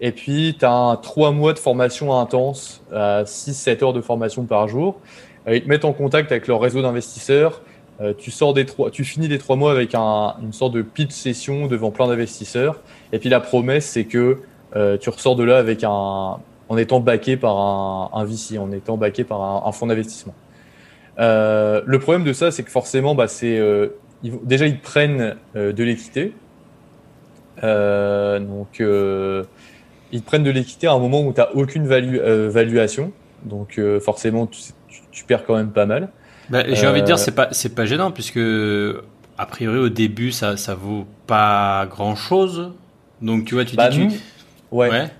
Et puis, tu as trois mois de formation intense, à 6-7 heures de formation par jour. Ils te mettent en contact avec leur réseau d'investisseurs. Euh, tu, sors des trois, tu finis les trois mois avec un, une sorte de pitch session devant plein d'investisseurs. Et puis, la promesse, c'est que tu ressors de là avec un, en étant backé par un, un VC, en étant backé par un, un fonds d'investissement. Euh, le problème de ça, c'est que forcément, bah, c'est déjà ils prennent euh, de l'équité. Euh, donc euh, ils prennent de l'équité à un moment où tu n'as aucune valu valuation. Donc forcément tu, tu, perds quand même pas mal. Bah, J'ai envie de dire c'est pas c'est pas gênant puisque a priori au début ça ça vaut pas grand chose. Donc tu vois tu bah, dis ouais. ouais.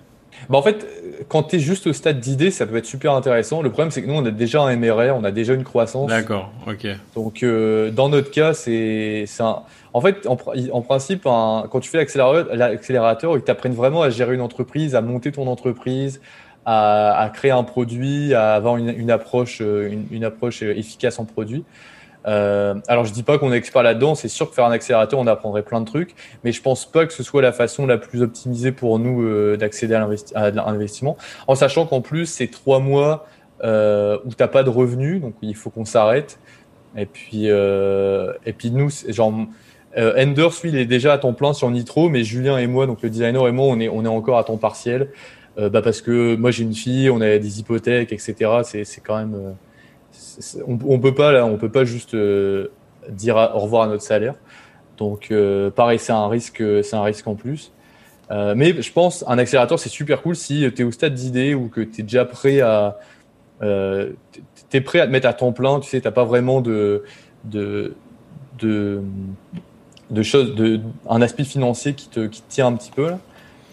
Bah en fait, quand tu es juste au stade d'idée, ça peut être super intéressant. Le problème, c'est que nous, on a déjà un MRR, on a déjà une croissance. D'accord, ok. Donc, euh, dans notre cas, c'est un. En fait, en, en principe, un, quand tu fais l'accélérateur, ils t'apprennent vraiment à gérer une entreprise, à monter ton entreprise, à, créer un produit, à avoir une, approche, une, approche efficace en produit. Alors je dis pas qu'on est expert là-dedans, c'est sûr que faire un accélérateur, on apprendrait plein de trucs, mais je pense pas que ce soit la façon la plus optimisée pour nous d'accéder à l'investissement, en sachant qu'en plus c'est trois mois euh, où t'as pas de revenus, donc il faut qu'on s'arrête. Et puis, euh, et puis nous, genre, euh, Enders, lui, il est déjà à temps plein sur Nitro, mais Julien et moi, donc le designer et moi, on est, on est encore à temps partiel. Euh, bah parce que moi j'ai une fille, on a des hypothèques, etc. C'est, quand même, euh, on, on, peut pas on peut pas juste euh, dire au revoir à notre salaire. Donc pareil, c'est un risque, c'est un risque en plus. mais je pense un accélérateur c'est super cool si tu es au stade d'idée ou que tu es déjà prêt à, euh, tu es prêt à te mettre à temps plein, tu sais, tu pas vraiment de, de, de, choses, de, un aspect financier qui te, qui te tient un petit peu.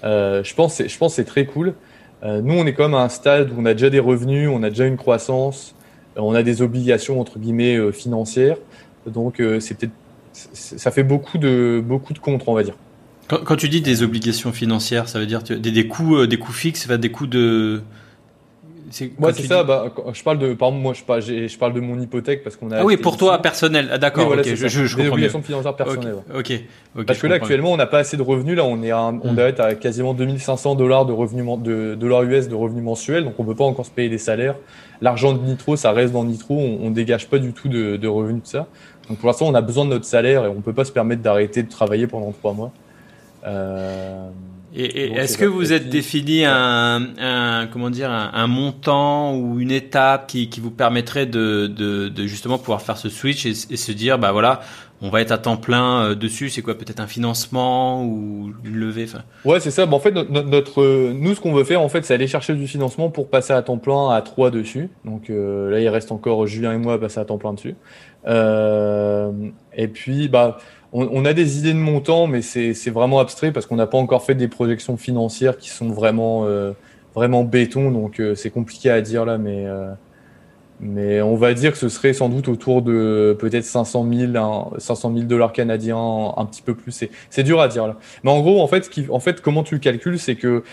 Euh, je pense je pense c'est très cool. Euh, nous, on est quand même à un stade où on a déjà des revenus, on a déjà une croissance, on a des obligations entre guillemets euh, financières. Donc, euh, c'est peut-être, ça fait beaucoup de beaucoup de contre, on va dire. Quand, tu dis des obligations financières, ça veut dire des, des coûts, des coûts fixes, des coûts de moi, c'est ça. Bah, je parle de, par exemple, moi, je parle, je parle de mon hypothèque parce qu'on a. Ah oui, pour toi personnel. Ah, d'accord. ok, je, je, je Des obligations financières personnelles. Ok. ok. parce que là, actuellement, on n'a pas assez de revenus. Là, on est, à, on hmm. doit être à quasiment 2500 dollars de revenus de dollars US de revenus mensuels, donc on peut pas encore se payer des salaires. L'argent de Nitro, ça reste dans Nitro. On, on dégage pas du tout de, de revenus de ça. Donc pour l'instant, on a besoin de notre salaire et on peut pas se permettre d'arrêter de travailler pendant trois mois. Euh... Et, est-ce que vous êtes défini un, un, comment dire un, montant ou une étape qui, qui vous permettrait de, de, de, justement pouvoir faire ce switch et, se dire bah voilà on va être à temps plein euh, dessus c'est quoi peut-être un financement ou une levée enfin. Ouais c'est ça. Bon, en fait notre, notre, nous ce qu'on veut faire en fait c'est aller chercher du financement pour passer à temps plein à trois dessus. Donc euh, là il reste encore Julien et moi à passer à temps plein dessus. Euh, et puis bah on, a des idées de montant, mais c'est vraiment abstrait parce qu'on n'a pas encore fait des projections financières qui sont vraiment, euh, vraiment béton, donc euh, c'est compliqué à dire là, mais, euh, mais on va dire que ce serait sans doute autour de peut-être 500 000, 500 000 dollars canadiens, un petit peu plus. C'est dur à dire là. Mais en gros, en fait, en fait comment tu le calcules, c'est que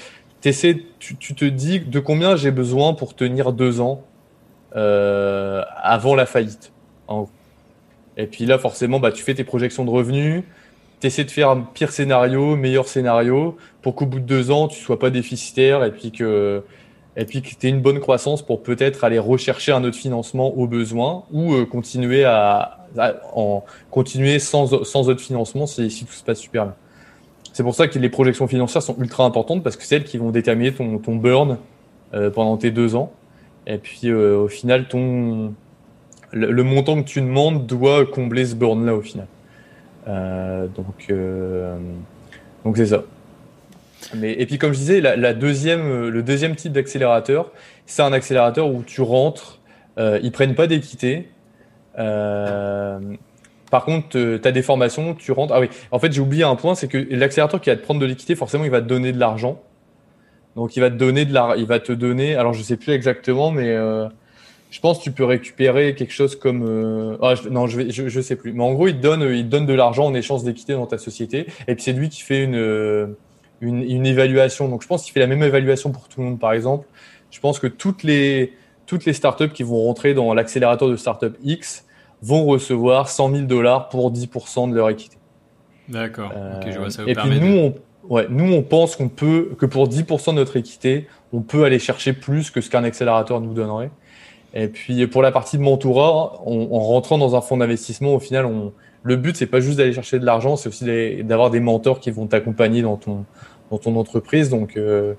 essaies, tu, te dis de combien j'ai besoin pour tenir deux ans avant la faillite. Et puis là, forcément, bah, tu fais tes projections de revenus, tu essaies de faire un pire scénario, meilleur scénario, pour qu'au bout de deux ans, tu sois pas déficitaire et puis que et puis que tu aies une bonne croissance pour peut-être aller rechercher un autre financement au besoin ou euh, continuer à, en continuer sans, sans autre financement si, tout se passe super bien. C'est pour ça que les projections financières sont ultra importantes parce que c'est elles qui vont déterminer ton, ton burn euh, pendant tes deux ans. Et puis euh, au final, ton, le, montant que tu demandes doit combler ce burn-là au final. Euh, donc, euh, donc c'est ça. Mais, et puis comme je disais, la, deuxième, le deuxième type d'accélérateur, c'est un accélérateur où tu rentres, euh, ils prennent pas d'équité. Euh, par contre, tu as des formations, tu rentres. Ah oui, en fait, j'ai oublié un point, c'est que l'accélérateur qui va te prendre de l'équité, forcément, il va te donner de l'argent. Donc, il va te donner de la, il va te donner. Alors, je sais plus exactement, mais euh, je pense que tu peux récupérer quelque chose comme euh, ah, non je, vais, je, sais plus. Mais en gros il te donne il te donne de l'argent en échange d'équité dans ta société et puis c'est lui qui fait une, euh, une, une évaluation. Donc je pense qu'il fait la même évaluation pour tout le monde par exemple. Je pense que toutes les toutes les startups qui vont rentrer dans l'accélérateur de startup X vont recevoir 100 000 dollars pour 10% de leur équité. D'accord. Euh, je vois, ça et puis nous on Ouais, nous on pense qu'on peut que pour 10% de notre équité, on peut aller chercher plus que ce qu'un accélérateur nous donnerait. Et puis pour la partie de mentorat, en rentrant dans un fonds d'investissement, au final, on, le but c'est pas juste d'aller chercher de l'argent, c'est aussi d'avoir des mentors qui vont t'accompagner dans ton entreprise. Donc euh,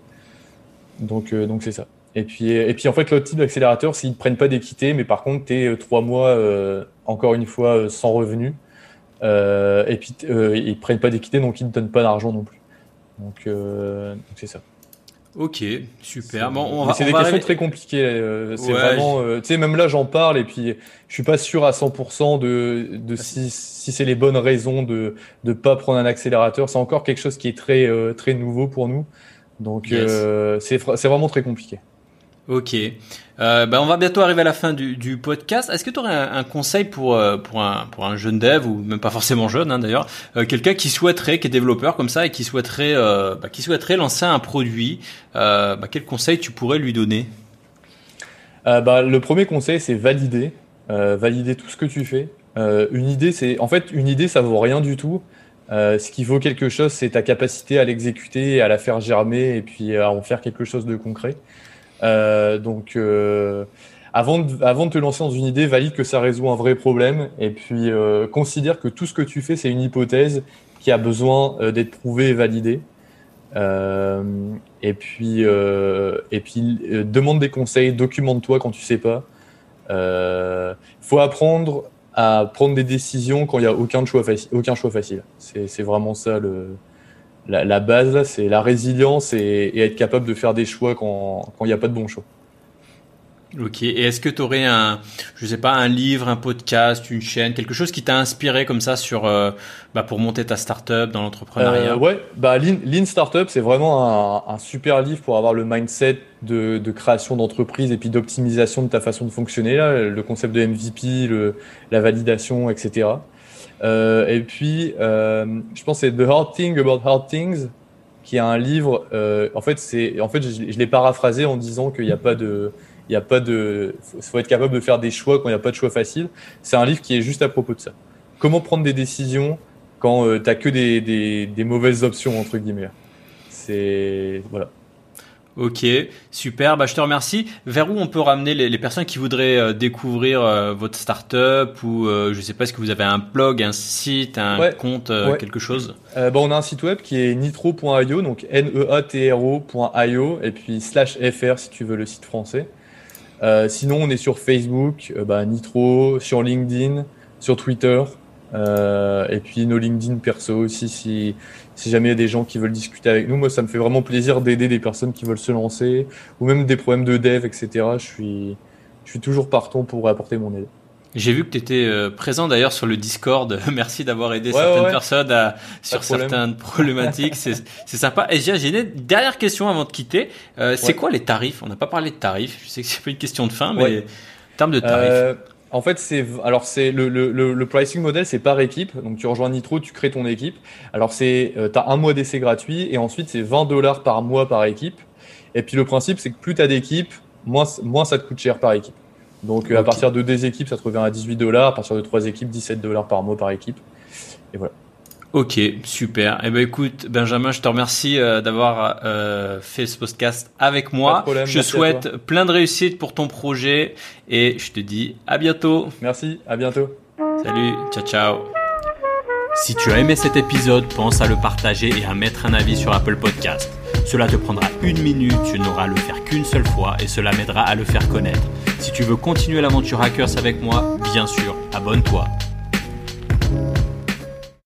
donc euh, donc c'est ça. Et puis et puis en fait l'autre type d'accélérateur, s'ils ne prennent pas d'équité, mais par contre tu es euh, trois mois encore une fois sans revenu. et puis ils prennent pas d'équité, donc ils ne donnent pas d'argent non plus. Donc c'est ça. Ok, super. Bon, on va, c'est des questions très compliquées. Euh, c'est vraiment, euh, tu sais, même là, j'en parle et puis je suis pas sûr à 100% de, de si, si c'est les bonnes raisons de de pas prendre un accélérateur. C'est encore quelque chose qui est très euh, très nouveau pour nous. Donc c'est c'est vraiment très compliqué. Ok. Euh, ben on va bientôt arriver à la fin du, du podcast. Est-ce que tu aurais un, conseil pour euh, pour un pour un jeune dev ou même pas forcément jeune hein, d'ailleurs, euh, quelqu'un qui souhaiterait, qui est développeur comme ça et qui souhaiterait euh, bah, qui souhaiterait lancer un produit, bah, quel conseil tu pourrais lui donner? Bah, le premier conseil c'est valider, valider tout ce que tu fais. une idée c'est en fait une idée ça vaut rien du tout. ce qui vaut quelque chose, c'est ta capacité à l'exécuter, à la faire germer et puis à en faire quelque chose de concret. Euh, donc, euh, avant de, te lancer dans une idée, valide que ça résout un vrai problème et puis euh, considère que tout ce que tu fais, c'est une hypothèse qui a besoin d'être prouvée et validée. et puis, demande des conseils, documente-toi quand tu sais pas. Il faut apprendre à prendre des décisions quand il n'y a aucun choix facile. C'est vraiment ça le, la, base, c'est la résilience et, être capable de faire des choix quand il n'y a pas de bon choix. Ok. Et est-ce que tu aurais un, je sais pas, un livre, un podcast, une chaîne, quelque chose qui t'a inspiré comme ça sur, euh, bah, pour monter ta startup dans l'entrepreneuriat? Euh, Ouais, bah Lean, Lean Startup, c'est vraiment un, super livre pour avoir le mindset de, création d'entreprise et puis d'optimisation de ta façon de fonctionner. Là, le concept de MVP, le, la validation, etc. Euh, et puis, euh, je pense que c'est The Hard Thing About Hard Things, qui est un livre. Euh, en fait, c'est, en fait, je, l'ai paraphrasé en disant qu'il n'y a pas de, il y a pas de, faut être capable de faire des choix quand il n'y a pas de choix facile. C'est un livre qui est juste à propos de ça. Comment prendre des décisions quand tu n'as que des, des, des, mauvaises options entre guillemets. C'est voilà. Ok, super. Bah, je te remercie. Vers où on peut ramener les, personnes qui voudraient euh, découvrir euh, votre startup ou euh, je sais pas, est-ce que vous avez un blog, un site, un compte, quelque chose? Bah, On a un site web qui est nitro.io, donc n-e-a-t-r-o.io et puis slash fr si tu veux le site français. sinon, on est sur Facebook, bah, Nitro, sur LinkedIn, sur Twitter. Et puis nos LinkedIn perso aussi si si jamais il y a des gens qui veulent discuter avec nous, moi ça me fait vraiment plaisir d'aider des personnes qui veulent se lancer, ou même des problèmes de dev, etc. Je suis, je suis toujours partant pour apporter mon aide. J'ai vu que tu étais euh, présent d'ailleurs sur le Discord. Merci d'avoir aidé certaines personnes à, sur certaines problématiques. C'est sympa. Et j'ai une dernière question avant de quitter. Euh, c'est quoi les tarifs? On n'a pas parlé de tarifs. Je sais que c'est pas une question de fin, mais en termes de tarifs. Euh, en fait, c'est alors c'est le, le, le, pricing model, c'est par équipe. Donc tu rejoins Nitro, tu crées ton équipe. Alors c'est euh, tu as un mois d'essai gratuit et ensuite c'est 20 dollars par mois par équipe. Et puis le principe, c'est que plus tu as d'équipes, moins, moins ça te coûte cher par équipe. Donc euh, à partir de deux équipes, ça te revient à 18 dollars. À partir de trois équipes, 17 dollars par mois par équipe. Et voilà. Ok, super. Eh ben écoute, Benjamin, je te remercie euh, d'avoir euh, fait ce podcast avec moi. je souhaite plein de réussite pour ton projet et je te dis à bientôt. Merci, à bientôt. Salut, ciao ciao. Si tu as aimé cet épisode, pense à le partager et à mettre un avis sur Apple Podcast. Cela te prendra une minute, tu n'auras à le faire qu'une seule fois et cela m'aidera à le faire connaître. Si tu veux continuer l'aventure Hackers avec moi, bien sûr, abonne-toi.